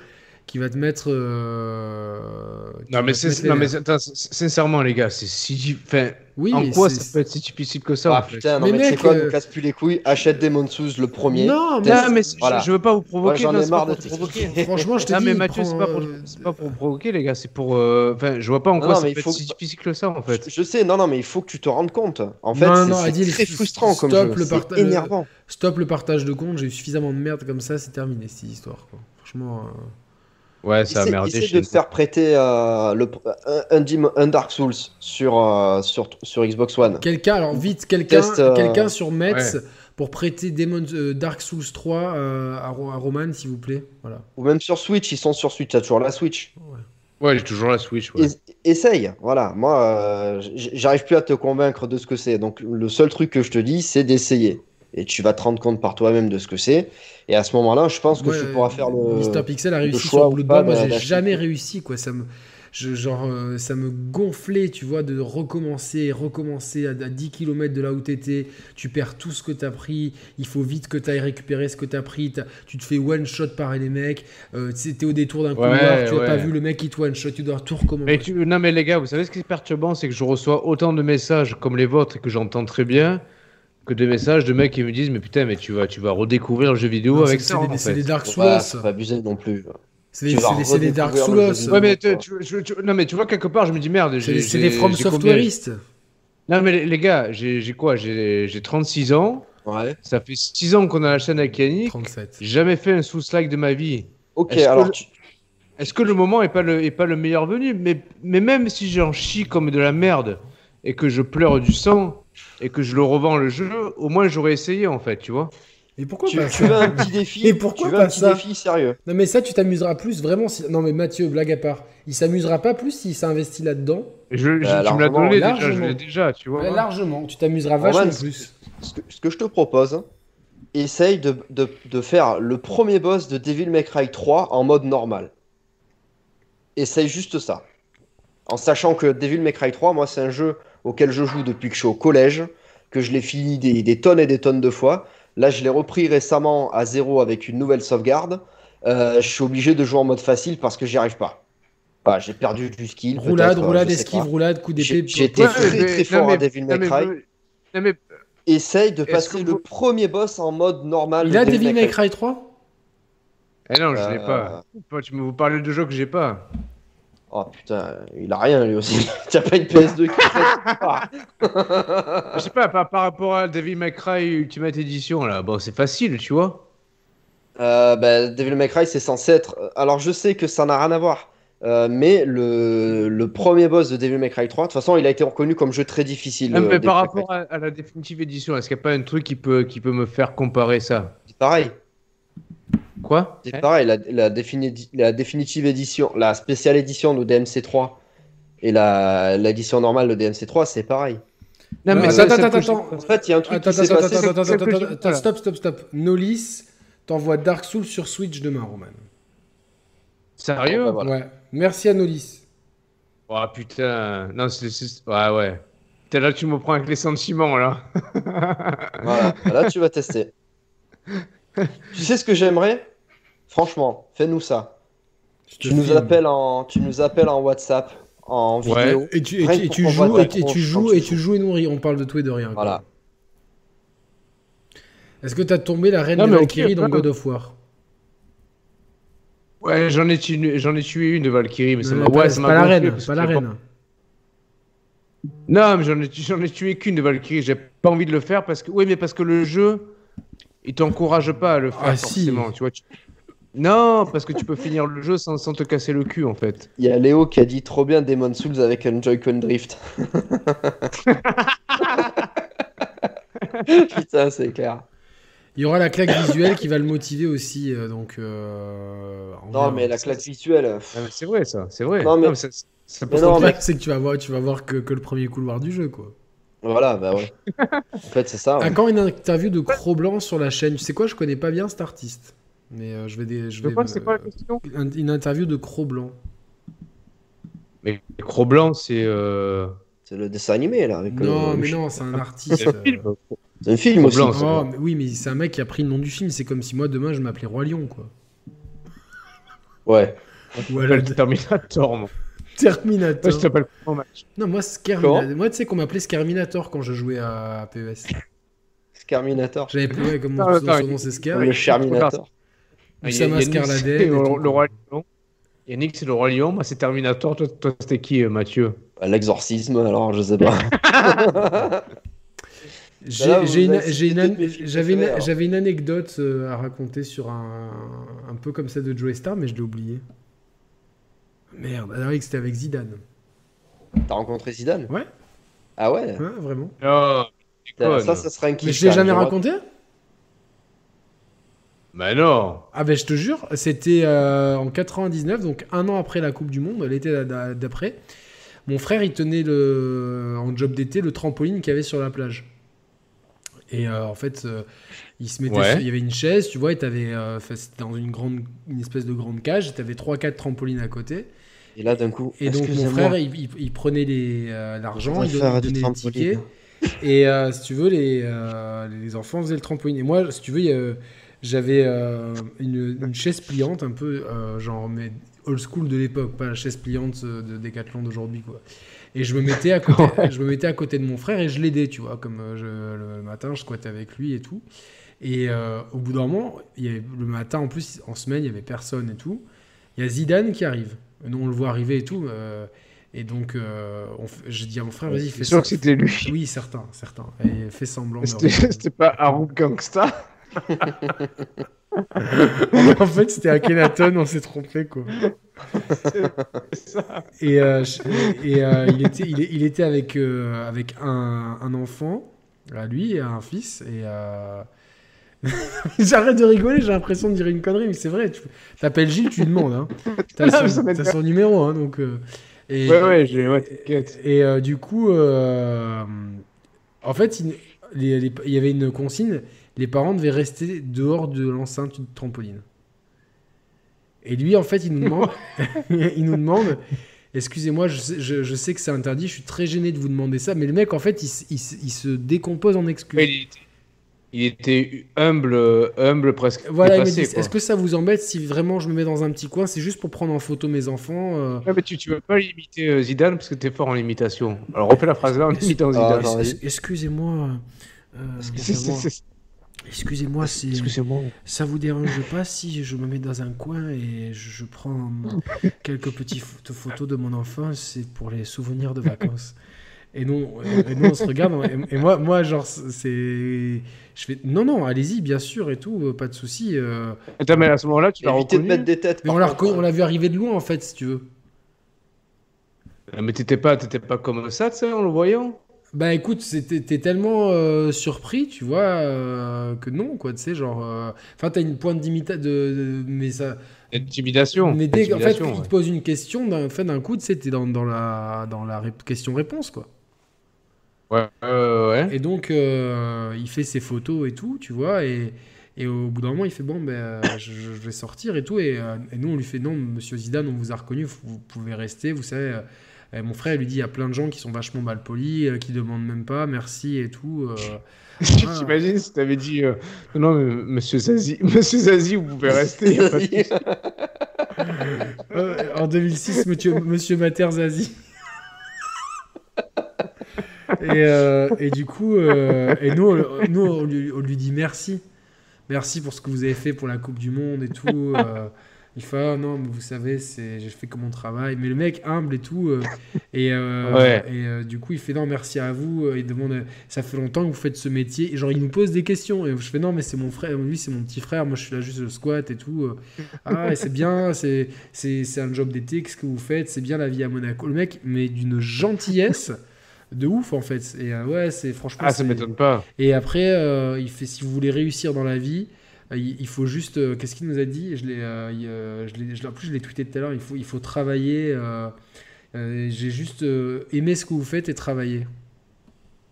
qui va te mettre. euh, Non, mais, te c'est- non, mais attends, sin- sincèrement, les gars, c'est si. Enfin, oui, en quoi c'est- ça peut être si difficile que ça Ah en fait putain, non, Mais mais, mec, quoi, euh, nous casse plus les couilles, achète Demon Souls le premier. Non, mais- Non, mais c'est- Voilà. je, je veux pas vous provoquer. J'en non, ai c'est pas marre pour de te provoquer. Franchement, je te Non, dis. mais Mathieu, c'est pas, pour, euh, c'est pas pour provoquer, les gars, c'est pour. euh, Enfin, je vois pas en Non, quoi non, ça peut être si difficile que ça en fait. Je sais, non, non, mais il faut que tu te rendes compte. En fait, Non, c'est- non, c'est très stop frustrant comme jeu. C'est énervant. Stop le partage de compte, j'ai eu suffisamment de merde comme ça, c'est terminé cette histoire. Franchement. Ouais, ça a merdé essaie de te faire prêter euh, le, un, un Dim- un Dark Souls sur, euh, sur, sur Xbox One. Quelqu'un, alors vite, quelqu'un euh, quelqu'un sur Metz ouais. pour prêter Demon, euh, Dark Souls 3 euh, à, à Roman, s'il vous plaît. Voilà. Ou même sur Switch, ils sont sur Switch, t'as toujours la Switch. Ouais, j'ai toujours la Switch. Ouais. Es- Essaye, voilà. Moi, euh, j'arrive plus à te convaincre de ce que c'est. Donc, le seul truc que je te dis, c'est d'essayer. Et tu vas te rendre compte par toi-même de ce que c'est. Et à ce moment-là, je pense que Ouais, tu pourras faire le. Mister Pixel a réussi sur ou pas Bloodborne, moi j'ai jamais réussi quoi. Ça me, je- genre, euh, ça me gonflait, tu vois, de recommencer, recommencer à, à 10 km de là où t'étais. Tu perds tout ce que t'as pris. Il faut vite que t'ailles récupérer ce que t'as pris. tu te fais one shot par les mecs. Euh, t'es au détour d'un couloir, Ouais, tu as pas ouais. vu le mec qui te one shot. Tu dois tout recommencer. Mais tu- Non, mais les gars, vous savez ce qui est perturbant, c'est que je reçois autant de messages comme les vôtres et que j'entends très bien que des messages de mecs qui me disent Mais putain, mais tu vas, tu vas redécouvrir le jeu vidéo Non, avec c'est- ça. c'est en des- fait. des Dark Souls. Faut pas abuser non plus. C'est des, des- Dark Souls. Ouais, mais tu- tu- tu- non, mais tu vois, quelque part, je me dis merde. C'est des- From Softwareistes. Non, mais les, les gars, j'ai quoi J'ai j'ai 36 ans. Ouais. Ça fait 6 ans qu'on a la chaîne avec Yannick. 37. J'ai jamais fait un sous-like de ma vie. Ok, Est-ce que alors Est-ce que le moment est pas le, est pas le meilleur venu? Mais, mais même si j'en chie comme de la merde et que je pleure du sang et que je le revends le jeu, au moins j'aurais essayé en fait, tu vois. Et pourquoi tu, pas tu ça veux un petit défi Et pourquoi Tu veux pas un petit ça défi sérieux? Non mais ça tu t'amuseras plus vraiment si... Non mais Mathieu, blague à part, il s'amusera pas plus s'il s'investit là-dedans Je, je- Bah, tu me l'as largement, donné déjà, je l'ai déjà, tu vois. Largement, tu t'amuseras vachement plus. ce que, ce que je te propose, essaye de, de- de faire le premier boss de Devil May Cry 3 en mode normal. Essaye juste ça. En sachant que Devil May Cry 3, moi, c'est un jeu auquel je joue depuis que je suis au collège, que je l'ai fini des, des tonnes et des tonnes de fois. Là, je l'ai repris récemment à zéro avec une nouvelle sauvegarde. Euh, je suis obligé de jouer en mode facile parce que j'y arrive pas. Voilà, j'ai perdu du skill. Roulade, euh, roulade, esquive, pas. roulade, coup d'épée. J'ai- J'étais Ouais, très mais- très non, fort mais- à Devil May Cry. non, mais- Essaye de passer le vous- premier boss en mode normal. Il a Devil May Cry 3 Eh non, je l'ai Euh, pas. Pas- Tu me vous parlez de jeux que j'ai pas. Oh putain, il a rien lui aussi. T'as pas une PS2 qui fait. Je sais pas, par, par rapport à Devil May Cry Ultimate Edition, là, bon, c'est facile, tu vois. Euh, bah, Devil May Cry, c'est censé être. Alors, je sais que ça n'a rien à voir. euh, mais le, le premier boss de Devil May Cry 3, de toute façon, il a été reconnu comme jeu très difficile. Euh, mais par rapport à, à la définitive édition, est-ce qu'il n'y a pas un truc qui peut, qui peut me faire comparer ça? C'est pareil. Quoi C'est pareil, la, la, défini- la définitive édition, la spéciale édition de DMC3 et la l'édition normale de DMC3, c'est pareil. Non, mais attends, ça, attends, peut- attends, En fait, il y a un truc Attends, qui s'est attends, passé. attends, attends, attends, attends, attends, stop, stop, stop. Nolis t'envoie Dark Souls sur Switch demain, Roman. Sérieux Ah, bah, voilà. Ouais. Merci à Nolis. Oh putain, non, c'est. Ouais, ouais. Putain, là, tu me prends avec les sentiments, là. Voilà, là tu vas tester. tu sais ce que j'aimerais? Franchement, fais-nous ça. Tu nous filme. appelles en, tu nous appelles en WhatsApp, en Ouais. vidéo. Et tu, et tu, et joues, et tu, et tu tronche joues, et tu joues, et nous on parle de tout et de rien. Voilà. Est-ce que t'as tombé la reine Non, des mais ok, Valkyries dans. God of War? Ouais, j'en ai, tué- j'en ai tué une de Valkyrie, mais ça m'a. Ouais, c'est pas m'a la reine, pas la reine. Non, mais j'en ai, j'en ai tué qu'une de Valkyrie. J'ai pas envie de le faire parce que. Oui, mais parce que le jeu, il t'encourage pas à le faire Ah, si. forcément. Tu vois, tu- Non, parce que tu peux finir le jeu sans, sans te casser le cul en fait. Il y a Léo qui a dit trop bien Demon Souls avec un Joy-Con Drift. Putain, c'est clair. Il y aura la claque visuelle qui va le motiver aussi, euh, donc. euh, on Non, mais la claque visuelle. Ah, pff, mais c'est vrai ça, c'est vrai. Non, mais- ça, ça peut Mais c'est que tu vas voir, tu vas voir que, que le premier couloir du jeu, quoi. Voilà, bah ouais. En fait, c'est ça. À ouais. quand une interview de Cro-Blanc sur la chaîne? Tu sais quoi, je connais pas bien cet artiste. Mais euh, je vais. Des, je Je vais crois me- que c'est quoi la question? Une, une interview de Cro-Blanc. Mais Cro-Blanc, c'est. euh, C'est le dessin animé là. Avec, Non, euh, mais non, c'est un artiste. C'est un film. C'est un film aussi. Oh, mais oui, mais c'est un mec qui a pris le nom du film. C'est comme si moi demain je m'appelais Roi Lion, quoi. Ouais. Ou Je alors m'appelle Terminator, moi. Terminator. Toi, je t'appelle comment, match Non, moi, Skerminator. Moi, tu sais qu'on m'appelait Skerminator quand je jouais à PES. Scarminator. J'avais plus, comme mon nom c'est Sker. Le Charminator. Oussama Yannick, Scarladet, Le, roi lion. Yannick, c'est le roi lion. Moi, c'est Terminator. Toi, toi c'était qui, euh, Mathieu Bah, L'exorcisme, alors je sais pas. J'avais une, alors. anecdote euh, à raconter sur un, un peu comme celle de Joey Star, mais je l'ai oublié. Merde, ah oui, c'était avec Zidane. T'as rencontré Zidane? Ouais. Ah ouais? Ouais, vraiment. Oh, Ça, ça serait un kiff. Mais je l'ai jamais même, raconté? Bah non. Ah ben je te jure, c'était euh, en 99, donc un an après la Coupe du Monde, l'été d'a- d'après. Mon frère, il tenait le, en job d'été le trampoline qu'il y avait sur la plage. Et euh, en fait, euh, il se mettait, Ouais. sur- il y avait une chaise, tu vois, et t'avais, euh, enfin, c'était dans une grande, une espèce de grande cage, et t'avais trois, quatre trampolines à côté. Et là, d'un coup, Et donc mon frère, il, il- il prenait les, euh, l'argent, il don- faire il du donnait les trampoline. tickets. Et euh, si tu veux, les, euh, les enfants faisaient le trampoline. Et moi, si tu veux, il y a- j'avais euh, une, une chaise pliante, un peu euh, genre mais old school de l'époque, pas la chaise pliante euh, de Decathlon d'aujourd'hui, quoi. Et je me mettais à côté, je me mettais à côté de mon frère et je l'aidais, tu vois, comme je- le matin, je squattais avec lui et tout. Et euh, au bout d'un moment, il y avait, le matin, en plus, en semaine, il y avait personne et tout. Il y a Zidane qui arrive. Nous, on le voit arriver et tout. et donc, euh, j'ai dit à mon frère, vas-y, fais C'est sûr que c'était lui. Oui, certain, certain. Et fais semblant. C'était pas Harold Gangsta. En fait, c'était Akhenaton, on s'est trompé, quoi. Et, euh, euh, il, était, il, est- il était avec, euh, avec un, un enfant, à lui, et un fils, et... euh, J'arrête de rigoler, j'ai l'impression de dire une connerie, mais c'est vrai. Tu t'appelles Gilles, tu lui demandes. Hein. T'as son, numéro, hein, donc... euh, et, Ouais, ouais, j'ai. Ouais. Et du coup, en fait, il, les- les- il y avait une consigne les parents devaient rester dehors de l'enceinte de trampoline. Et lui, en fait, il nous demande, il nous demande excusez-moi, je sais, je- je sais que c'est interdit, je suis très gêné de vous demander ça, mais le mec, en fait, il, se décompose en excuses. Ouais, il, était, il était humble, humble presque. Voilà, il me dépassé, dit, quoi. est-ce que ça vous embête si vraiment je me mets dans un petit coin C'est juste pour prendre en photo mes enfants euh, Ouais, mais tu, tu veux pas imiter euh, Zidane parce que t'es fort en imitation. Alors refais la phrase là en imitant Ah, Zidane. es- Excusez-moi. euh, Excusez-moi, Excusez-moi. ça vous dérange pas si je me mets dans un coin et je, prends quelques petites photos, de mon enfance, c'est pour les souvenirs de vacances. Et nous, et nous, on se regarde. Et, et moi, moi, genre, c'est. Je fais non, non, allez-y, bien sûr, et tout, euh, pas de souci. euh. Attends, mais à ce moment-là, tu l'as Évitez de reconnu. mettre des têtes. Mais on l'a contre, reconnu- on l'a vu arriver de loin, en fait, si tu veux. Euh, Mais t'étais pas, t'étais pas comme ça, tu sais, en le voyant Bah écoute, t'es tellement euh, surpris, tu vois, euh, que non, quoi, tu sais, genre. euh, Enfin, t'as une pointe d'imitation, de, de- mais ça. Intimidation. Mais dès qu'en fait, il te pose une question, d'un fait, d'un coup, tu sais, t'es dans, dans la, dans la ré- question-réponse, quoi. Ouais, ouais. Et donc, il fait ses photos et tout, tu vois, et, et au bout d'un moment, il fait bon, ben, je, je vais sortir et tout, et, et nous, on lui fait non, monsieur Zidane, on vous a reconnu, vous, vous pouvez rester, vous savez. Euh, et mon frère il lui dit il y a plein de gens qui sont vachement mal polis, euh, qui demandent même pas merci et tout. euh, Tu t'imagines si t'avais dit euh, non, mais monsieur Zazie, monsieur Zazie, vous pouvez rester. Euh, en 2006, monsieur, monsieur Materzazi. et, euh, et du coup, euh, et nous, nous on, lui, on lui dit merci. Merci pour ce que vous avez fait pour la Coupe du Monde et tout. Il fait ah, non, mais vous savez, c'est, j'ai fait comme mon travail. Mais le mec humble et tout. euh, et euh, Ouais. et euh, du coup, il fait non, merci à vous. Il demande ça fait longtemps que vous faites ce métier. Et genre, il nous pose des questions. Et je fais non, mais c'est mon frère. Lui, c'est mon petit frère. Moi, je suis là juste le squat et tout. Ah, et c'est bien. C'est, c'est, c'est un job d'été. Qu'est-ce que vous faites? C'est bien la vie à Monaco. Le mec, mais d'une gentillesse. De ouf en fait. Et ouais, c'est franchement. Ah, ça m'étonne pas. et après, il fait si vous voulez réussir dans la vie, il, il faut juste. euh, Qu'est-ce qu'il nous a dit? Je l'ai, euh, euh, je l'ai- en plus, je l'ai tweeté tout à l'heure. Il faut, il faut travailler. euh, euh, J'ai juste euh, aimé ce que vous faites et travailler.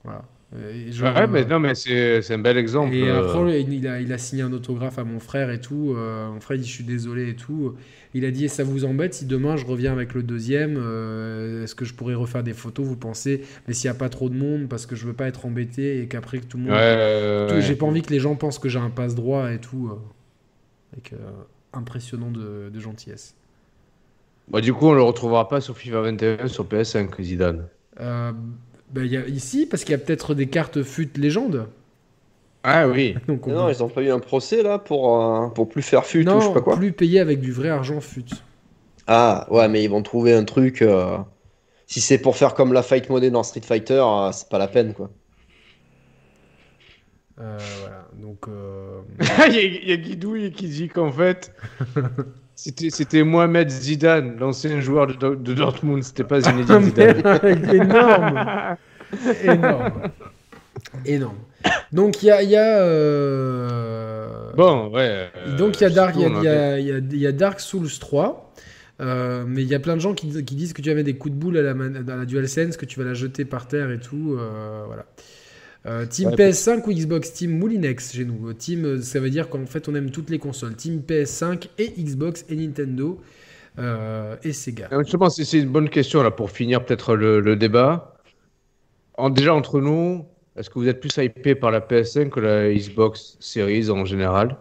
Voilà. Euh, genre, ouais, mais euh, non, mais c'est c'est un bel exemple. et euh. après, il, il a, il a signé un autographe à mon frère et tout. euh, mon frère il dit Je suis désolé et tout. Il a dit Ça vous embête si demain je reviens avec le deuxième euh, Est-ce que je pourrais refaire des photos Vous pensez Mais s'il n'y a pas trop de monde, parce que je veux pas être embêté et qu'après que tout le monde. Ouais, ouais, Tout- ouais. J'ai pas envie que les gens pensent que j'ai un passe droit et tout. euh, avec, euh, impressionnant de, de gentillesse. Bah, du coup, on le retrouvera pas sur FIFA 21 sur PS5, Zidane. Euh, bah, il y a, ici, parce qu'il y a peut-être des cartes FUT légende. Ah oui. Donc on non, peut- ils ont pas eu un procès là pour, euh, pour plus faire fut ou je sais non pas quoi. plus payer avec du vrai argent FUT. Ah ouais, mais ils vont trouver un truc. euh, Si c'est pour faire comme la fight mode dans Street Fighter, euh, c'est pas la peine quoi. Euh, voilà, donc. euh, Il y, a- il y a Guidouille qui dit qu'en fait, c'était Mohamed Zidane, l'ancien joueur de, Do- de Dortmund, c'était pas Zinedine Zidane. énorme Énorme Énorme. Donc il y a. il y a, euh, Bon, ouais. euh, Donc il y a Dark, il y a, y y Dark Souls 3. euh, mais il y a plein de gens qui, qui disent que tu avais des coups de boule à la, à la DualSense, que tu vas la jeter par terre et tout. euh, voilà. Euh, team Ouais, PS5 ou Xbox Team Moulinex chez nous. Team, euh, ça veut dire qu'en fait on aime toutes les consoles. Team PS5 et Xbox et Nintendo euh, et Sega. Euh, Justement, c'est c'est une bonne question là pour finir peut-être le, le débat. En, déjà entre nous, est-ce que vous êtes plus hypé par la PS5 que la Xbox Series en général?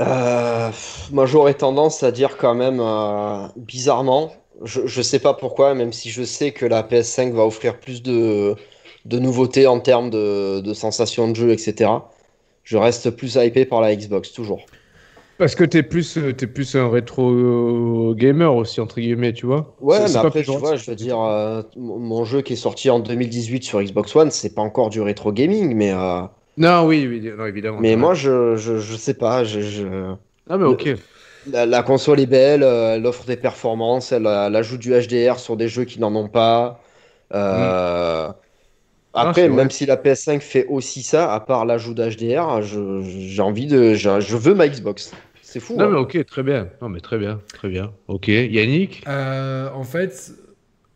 Euh, moi j'aurais tendance à dire quand même euh, bizarrement, je, je sais pas pourquoi, même si je sais que la PS5 va offrir plus de, de nouveautés en termes de, de sensations de jeu, etc. Je reste plus hypé par la Xbox, toujours. Parce que t'es plus, euh, t'es plus un rétro euh, gamer aussi, entre guillemets, tu vois Ouais, mais après, tu vois, je veux dire, euh, mon jeu qui est sorti en 2018 sur Xbox One, c'est pas encore du rétro gaming, mais, euh, Non, oui, oui, non, évidemment. mais moi, je, je, je sais pas, je, je- Ah, mais ok. La, la console est belle, euh, elle offre des performances, elle, euh, elle ajoute du HDR sur des jeux qui n'en ont pas. Euh, Après, c'est même si la PS5 fait aussi ça, à part l'ajout d'HDR, je- j'ai envie de, je, je veux ma Xbox. C'est fou. Non, hein. mais ok, très bien. Non, mais très bien, très bien. Ok, Yannick? Euh, en fait,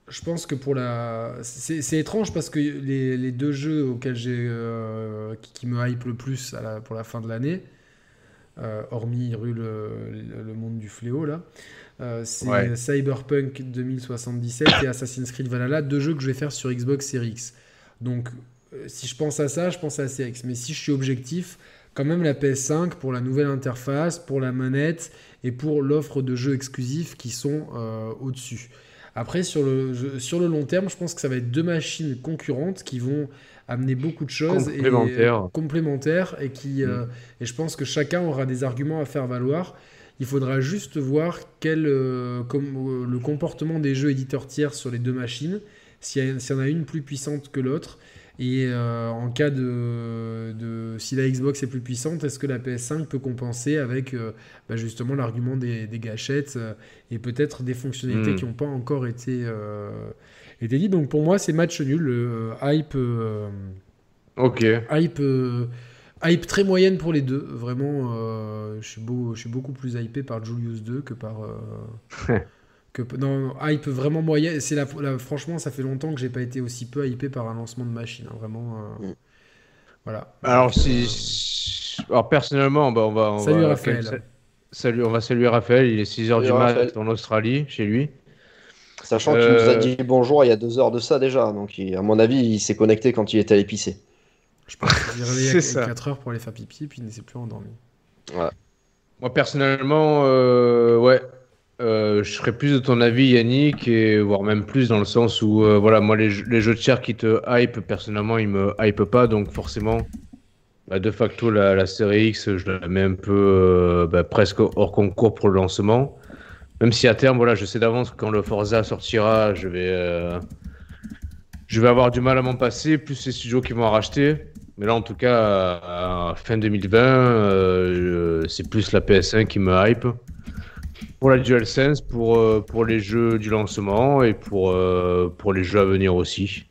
je pense que pour la. C'est c'est étrange parce que les, les deux jeux auxquels j'ai. euh, qui, qui me hype le plus à la- pour la fin de l'année, euh, hormis Rue le, le- monde du fléau, là, euh, c'est Ouais. Cyberpunk 2077 et Assassin's Creed Valhalla, deux jeux que je vais faire sur Xbox Series X. Donc, euh, si je pense à ça, je pense à la Series X. Mais si je suis objectif, quand même la PS5 pour la nouvelle interface, pour la manette et pour l'offre de jeux exclusifs qui sont euh, au-dessus. Après, sur le, sur le long terme, je pense que ça va être deux machines concurrentes qui vont amener beaucoup de choses Complémentaires. et complémentaires et qui Mm. euh, et je pense que chacun aura des arguments à faire valoir. Il faudra juste voir quel, comme, le comportement des jeux éditeurs tiers sur les deux machines, s'il y, en a une plus puissante que l'autre. Et en cas de, de, Si la Xbox est plus puissante, est-ce que la PS5 peut compenser avec bah, justement l'argument des, gâchettes et peut-être des fonctionnalités hmm. qui n'ont pas encore été, été dites Donc pour moi, c'est match nul. hype. ok. Hype Hype très moyenne pour les deux. Vraiment, euh, je, suis beau, je suis beaucoup plus hypé par Julius 2 que par. Euh, que, non, hype vraiment moyenne. C'est la, franchement, ça fait longtemps que j'ai pas été aussi peu hypé par un lancement de machine. Hein, vraiment. Euh, mm. Voilà. Alors, si. Alors, personnellement, bah, on va. On salut Raphaël. Salut, on va saluer Raphaël. Il est 6h du mat en Australie, chez lui. Sachant qu'il nous a dit bonjour il y a deux heures de ça déjà. Donc, à mon avis, il s'est connecté quand il était à l'épicé. Je pense qu'il s'est réveillé à 4 heures pour aller faire pipi, puis il ne s'est plus endormi. Moi, personnellement, euh, ouais, euh, je serais plus de ton avis, Yannick, et voire même plus dans le sens où, euh, voilà, moi, les, jeux de chair qui te hype, personnellement, ils me hype pas, donc forcément, bah, de facto, la, série X, je la mets un peu bah, presque hors concours pour le lancement. Même si à terme, voilà, je sais d'avance quand le Forza sortira, je vais, je vais avoir du mal à m'en passer, plus les studios qui vont en racheter. Mais là, en tout cas, fin 2020, euh, c'est plus la PS5 qui me hype. Pour la DualSense, pour, euh, pour les jeux du lancement et pour, euh, pour les jeux à venir aussi.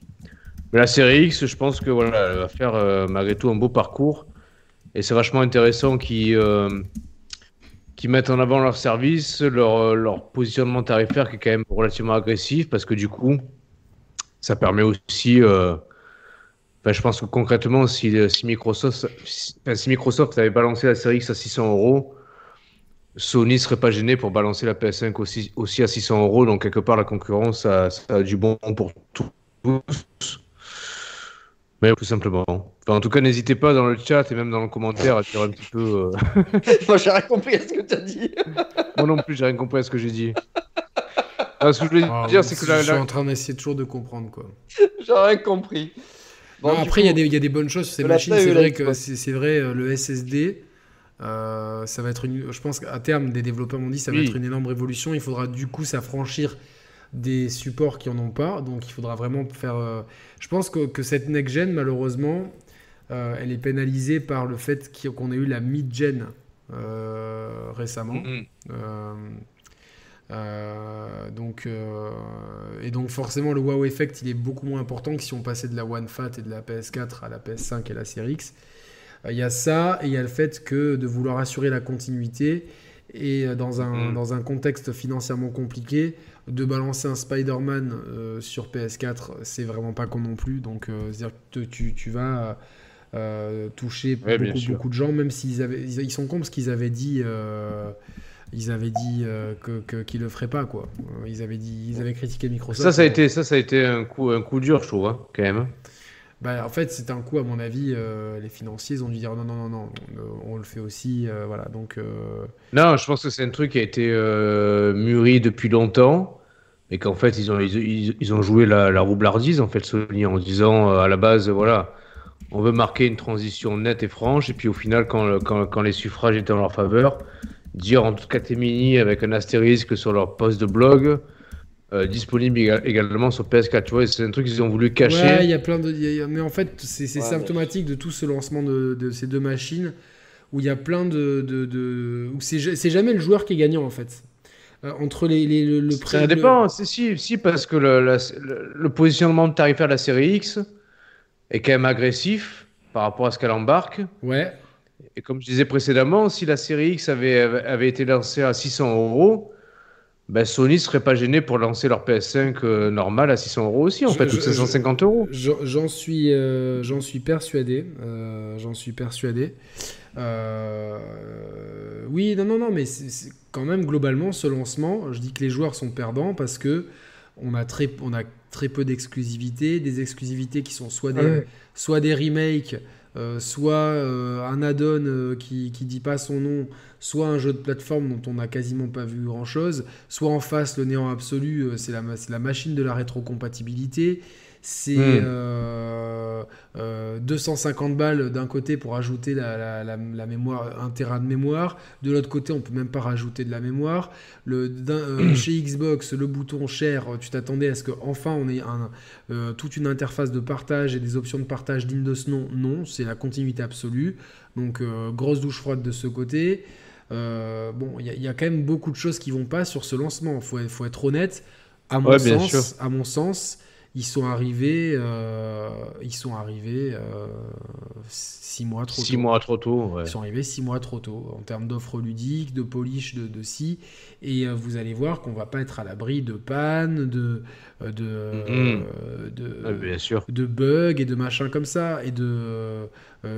Mais la série X, je pense que voilà, elle va faire malgré tout un beau parcours. Et c'est vachement intéressant qu'ils mettent en avant leur service, leur, leur positionnement tarifaire qui est quand même relativement agressif parce que du coup, ça permet aussi je pense que concrètement, si, euh, si Microsoft, avait balancé la série X à 600 euros, Sony serait pas gêné pour balancer la PS5 aussi, aussi à 600 euros. Donc, quelque part, la concurrence, ça, a du bon pour tous. Mais tout simplement. en tout cas, n'hésitez pas dans le chat et même dans le commentaire à dire un petit peu. Euh, Moi, j'ai rien compris à ce que tu as dit. Moi non plus, j'ai rien compris à ce que j'ai dit. ce que je voulais ah, dire, c'est que je suis en train d'essayer toujours de comprendre quoi. j'ai rien compris après, il y, a des bonnes choses sur ces machines. C'est vrai que c'est vrai, euh, le SSD, euh, ça va être une. Je pense qu'à terme, des développeurs m'ont dit ça va être une énorme révolution. Il faudra du coup s'affranchir des supports qui en ont pas. Donc il faudra vraiment faire. Euh, je pense que, que cette next-gen, malheureusement, elle est pénalisée par le fait qu'on ait eu la mid-gen récemment. Mm-hmm. Euh, donc, euh, et donc forcément le wow effect il est beaucoup moins important que si on passait de la One Fat et de la PS4 à la PS5 et la Series X. Euh, il y a ça et il y a le fait que de vouloir assurer la continuité et dans un, mm. dans un contexte financièrement compliqué, de balancer un Spider-Man sur PS4, c'est vraiment pas con non plus. Donc c'est-à-dire que tu, tu vas toucher beaucoup, beaucoup, de gens, même s'ils avaient, ils sont cons parce qu'ils avaient dit ils avaient dit euh, que qu'ils le feraient pas quoi. Euh, ils avaient dit, ils avaient critiqué Microsoft. Ça, ça a été, ça, ça a été un coup, un coup dur, je trouve, hein, quand même. Bah, en fait, c'est un coup, à mon avis, euh, les financiers ont dû dire non, non, non, non, on, le fait aussi, voilà. Donc. Non, je pense que c'est un truc qui a été mûri depuis longtemps, et qu'en fait, ils ont, joué la, la, roublardise en fait, Sony, en disant à la base, voilà. On veut marquer une transition nette et franche, et puis au final, quand, les suffrages étaient en leur faveur, dire en tout catémini avec un astérisque sur leur post de blog. Euh, disponible également sur PS4. Tu vois, c'est un truc qu'ils ont voulu cacher. Ouais, il y a plein de. mais en fait, c'est symptomatique de tout ce lancement de, ces deux machines où il y a plein de. de, où c'est jamais le joueur qui est gagnant en fait. Euh, entre les, le, prix. Ça dépend, si, si, parce que le, le, positionnement tarifaire de la série X est quand même agressif par rapport à ce qu'elle embarque. Ouais. Et comme je disais précédemment, si la série X avait, avait été lancée à 600 euros, ben Sony ne serait pas gêné pour lancer leur PS5 euh, normal à 600 euros aussi, en fait, ou 750 euros. J'en suis, euh, j'en suis persuadé. Euh, j'en suis persuadé. oui, non, non, non, mais quand même globalement ce lancement, je dis que les joueurs sont perdants parce que on a très, on a très peu d'exclusivité, des exclusivités qui sont soit des, soit des remakes euh, soit euh, un add-on euh, qui, qui dit pas son nom, soit un jeu de plateforme dont on n'a quasiment pas vu grand chose, soit en face le néant absolu, c'est la, la, machine de la rétrocompatibilité. C'est hmm. euh, 250 balles d'un côté pour ajouter la, la- la- la mémoire, un Tera de mémoire. De l'autre côté, on peut même pas rajouter de la mémoire. Le, euh, chez Xbox, le bouton cher, tu t'attendais à ce qu'enfin on ait un, euh, toute une interface de partage et des options de partage dignes de ce nom? Non, c'est la continuité absolue. Donc, euh, grosse douche froide de ce côté. Euh, bon, il y, a- il y a quand même beaucoup de choses qui vont pas sur ce lancement. Faut, faut être honnête. À mon Ouais, sens, à mon sens, ils sont arrivés, euh, ils sont arrivés euh, six mois trop Six tôt. mois trop tôt, ouais. Ils sont arrivés six mois trop tôt en termes d'offres ludiques, de polish, de, de si. Et euh, vous allez voir qu'on va pas être à l'abri de pannes, de, de, Mhm. euh, de, bien sûr. de bugs et de machins comme ça et de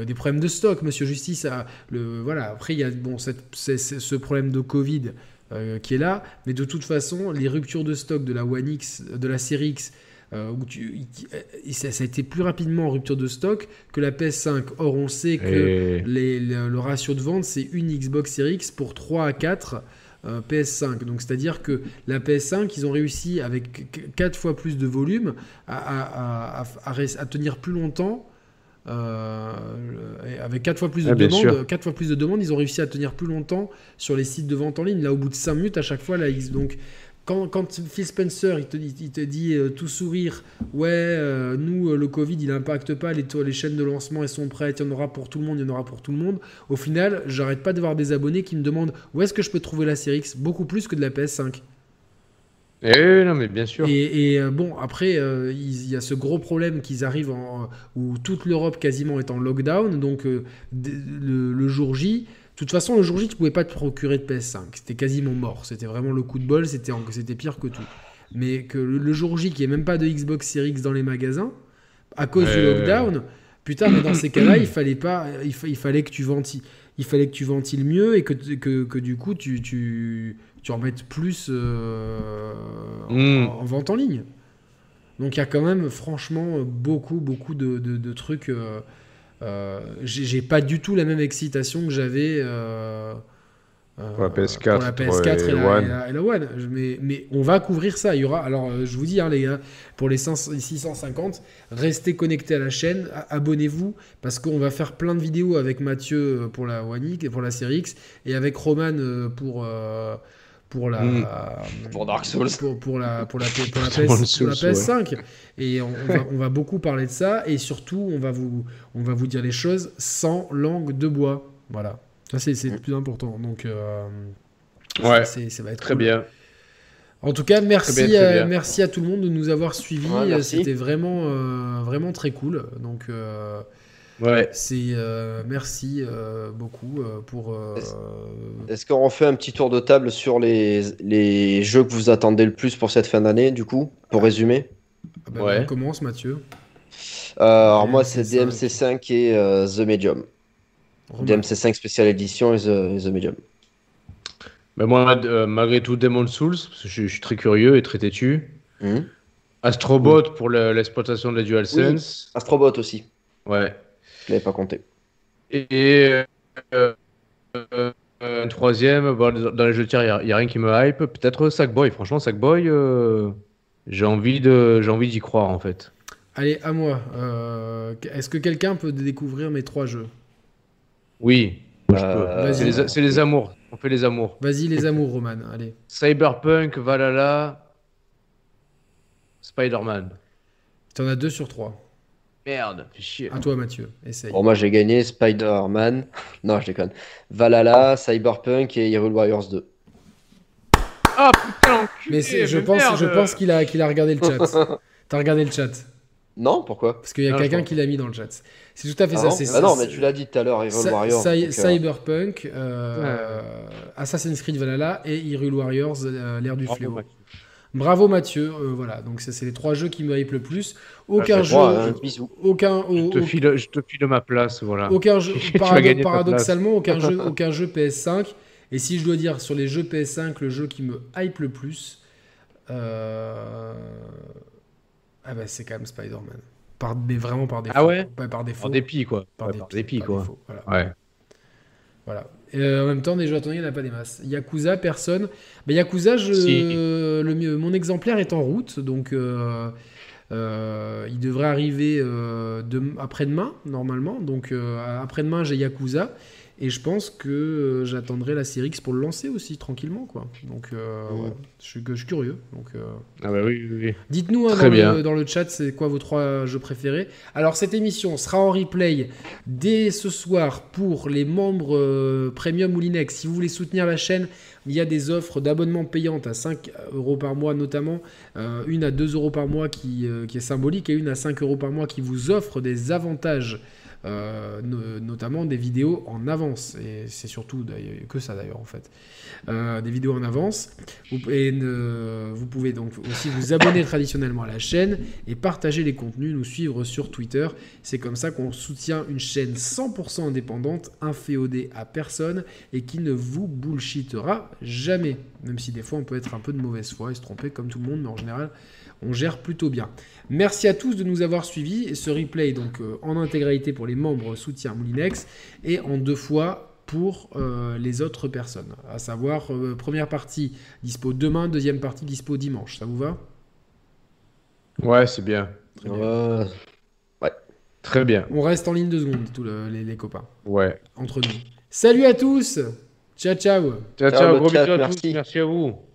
des problèmes de stock monsieur justice a le voilà après il y a bon cette- ce problème de covid qui est là mais de toute façon les ruptures de stock de la One X de la série X euh, où tu, qui- et ça, ça a été plus rapidement en rupture de stock que la PS5 or on sait que Et... les- le, le ratio de vente, c'est une Xbox Series X pour 3 à 4 euh, PS5. Donc, c'est-à-dire que la PS5, ils ont réussi avec 4 fois plus de volume à, tenir plus longtemps. euh, avec 4 fois plus de Ah, demandes. 4 fois plus de demandes, ils ont réussi à tenir plus longtemps sur les sites de vente en ligne. Là, au bout de 5 minutes, à chaque fois, la X. Donc, quand, quand Phil Spencer, il te, dit- il te dit euh, tout sourire, ouais, euh, nous, euh, le Covid, il impacte pas, les, chaînes de lancement, elles sont prêtes, il y en aura pour tout le monde, il y en aura pour tout le monde. Au final, j'arrête pas de voir des abonnés qui me demandent où est-ce que je peux trouver la série X, beaucoup plus que de la PS5. Eh, non, mais bien sûr. Et, et, bon, après, il y a ce gros problème qu'ils arrivent en, où toute l'Europe quasiment est en lockdown. Donc, le, le jour J, toute façon, le jour J, tu pouvais pas te procurer de PS5. C'était quasiment mort. C'était vraiment le coup de bol. C'était c'était pire que tout. Mais que le, le jour J, qu'il n'y ait même pas de Xbox Series X dans les magasins, à cause du Ouais. lockdown, putain, mais dans ces cas-là, il fallait pas, il, fa- il fallait que tu ventiles, il fallait que tu ventiles mieux et que, que, que du coup, tu, tu, tu en mettes plus euh, en- Mm. en, vente en ligne. Donc il y a quand même, franchement, beaucoup, beaucoup de, de- de trucs. euh, j'ai j'ai pas du tout la même excitation que j'avais. euh, euh, Pour la PS4 pour la PS4 et, et la, One. et la- et la One. Je- Mais, mais on va couvrir ça. Il y aura. Alors, euh, je vous dis, hein, les gars, pour les 500 les 650, restez connectés à la chaîne, abonnez-vous, parce qu'on va faire plein de vidéos avec Mathieu euh, pour la One X et pour la série X, et avec Roman euh, pour. euh, pour la, Mm. Pour Dark Souls. pour, pour la pour la, pour la, PS, Dark pour la Souls, PS5 et on, on va, on va beaucoup parler de ça et surtout on va vous on va vous dire les choses sans langue de bois voilà ça c'est c'est le plus important donc euh, Ouais. c'est ça va être Très cool. bien. en tout cas merci Très bien, très euh, bien. merci à tout le monde de nous avoir suivis Ouais, merci. c'était vraiment euh, vraiment très cool donc euh, Ouais. c'est euh, merci euh, beaucoup euh, pour euh, Est-ce qu'on refait un petit tour de table sur les, les jeux que vous attendez le plus pour cette fin d'année, du coup, pour résumer? Ah bah, Ouais. on commence Mathieu Euh, Alors, moi, c'est DMC5. DMC5 et euh, The Medium. Romain. DMC5 spécial édition et The, et The Medium. Mais moi, euh, malgré tout, Demon Souls, parce que je, je suis très curieux et très têtu. Mhm. Astrobot pour le- l'exploitation de la DualSense. Astrobot aussi, Ouais. Je l'avais pas compté. Et, et, euh, euh, un troisième, bon, dans les jeux de tir, il n'y a, rien qui me hype. Peut-être Sackboy. Franchement, Sackboy, euh, j'ai envie de, j'ai envie d'y croire en fait. Allez, à moi. Euh, Est-ce que quelqu'un peut découvrir mes trois jeux? Oui, Euh, peux. Vas-y. C'est les, c'est les amours. On fait les amours. Vas-y, les amours, Roman. Allez. Cyberpunk, Valhalla, Spider-Man. T'en as deux sur trois. Merde, fais chier. À toi, Mathieu. Essaye. Bon, moi, j'ai gagné Spider-Man. Non, je déconne. Valhalla, Cyberpunk et Hyrule Warriors 2. Ah putain, enculé, Mais je pense, merde. je pense qu'il a, qu'il a regardé le chat. T'as regardé le chat. Non, pourquoi? Parce qu'il y a quelqu'un qui l'a mis dans le chat. C'est tout à fait ah ça. non, Ah non, mais tu l'as dit tout à l'heure, Hyrule Warriors. Cy- donc, euh, Cyberpunk, euh, Assassin's Creed Valhalla et Hyrule Warriors, euh, l'ère du Bravo, fléau. Bravo Mathieu. Euh, voilà, donc ça c'est les trois jeux qui me hype le plus. Aucun bah, jeu, bisou. aucun, Je au- te, file, je te file ma place, voilà. Aucun jeu, parado- paradoxalement, aucun jeu, aucun jeu PS5. Et si je dois dire sur les jeux PS5, le jeu qui me hype le plus, euh, ah bah, c'est quand même Spider-Man. Par, mais vraiment par défaut. Ah ouais? Par défaut. Par dépit, quoi. Par Ouais, dépit, par dépit, par quoi. défaut, voilà. Ouais. Voilà. Et, euh, en même temps, des jeux attendus, il n'y en a pas des masses. Yakuza, personne. Mais Yakuza, je, Si. euh, le mieux, mon exemplaire est en route. Donc, euh, Euh, il devrait arriver euh, de- après-demain, normalement. Donc après-demain, j'ai Yakuza. Et je pense que euh, j'attendrai la série X pour le lancer aussi, tranquillement. quoi. Donc euh, Ouais. je, suis, je suis curieux. Donc, euh, Ah bah oui, oui, oui. Dites-nous hein, dans, dans le chat, c'est quoi vos trois jeux préférés. Alors, cette émission sera en replay dès ce soir pour les membres euh, Premium ou Linex. Si vous voulez soutenir la chaîne, il y a des offres d'abonnement payantes à 5 euros par mois, notamment une à 2 euros par mois qui, qui est symbolique et une à 5 euros par mois qui vous offre des avantages. Euh, no- notamment des vidéos en avance et c'est surtout que ça d'ailleurs en fait Euh, des vidéos en avance et vous pouvez donc aussi vous abonner traditionnellement à la chaîne et partager les contenus, nous suivre sur Twitter. C'est comme ça qu'on soutient une chaîne 100% indépendante, inféodée à personne et qui ne vous bullshitera jamais. Même si des fois on peut être un peu de mauvaise foi et se tromper comme tout le monde, mais en général on gère plutôt bien. Merci à tous de nous avoir suivis et ce replay donc euh, en intégralité pour les membres soutien Moulinex et en deux fois pour euh, les autres personnes. À savoir, euh, première partie dispo demain, deuxième partie dispo dimanche. Ça vous va? Ouais, c'est bien. Très bien. Ouais. Très bien. On reste en ligne deux secondes, tous le- les, les copains, Ouais. entre nous. Salut à tous Ciao, ciao Ciao, Ciao, ciao, gros bisous à tous. Merci à vous.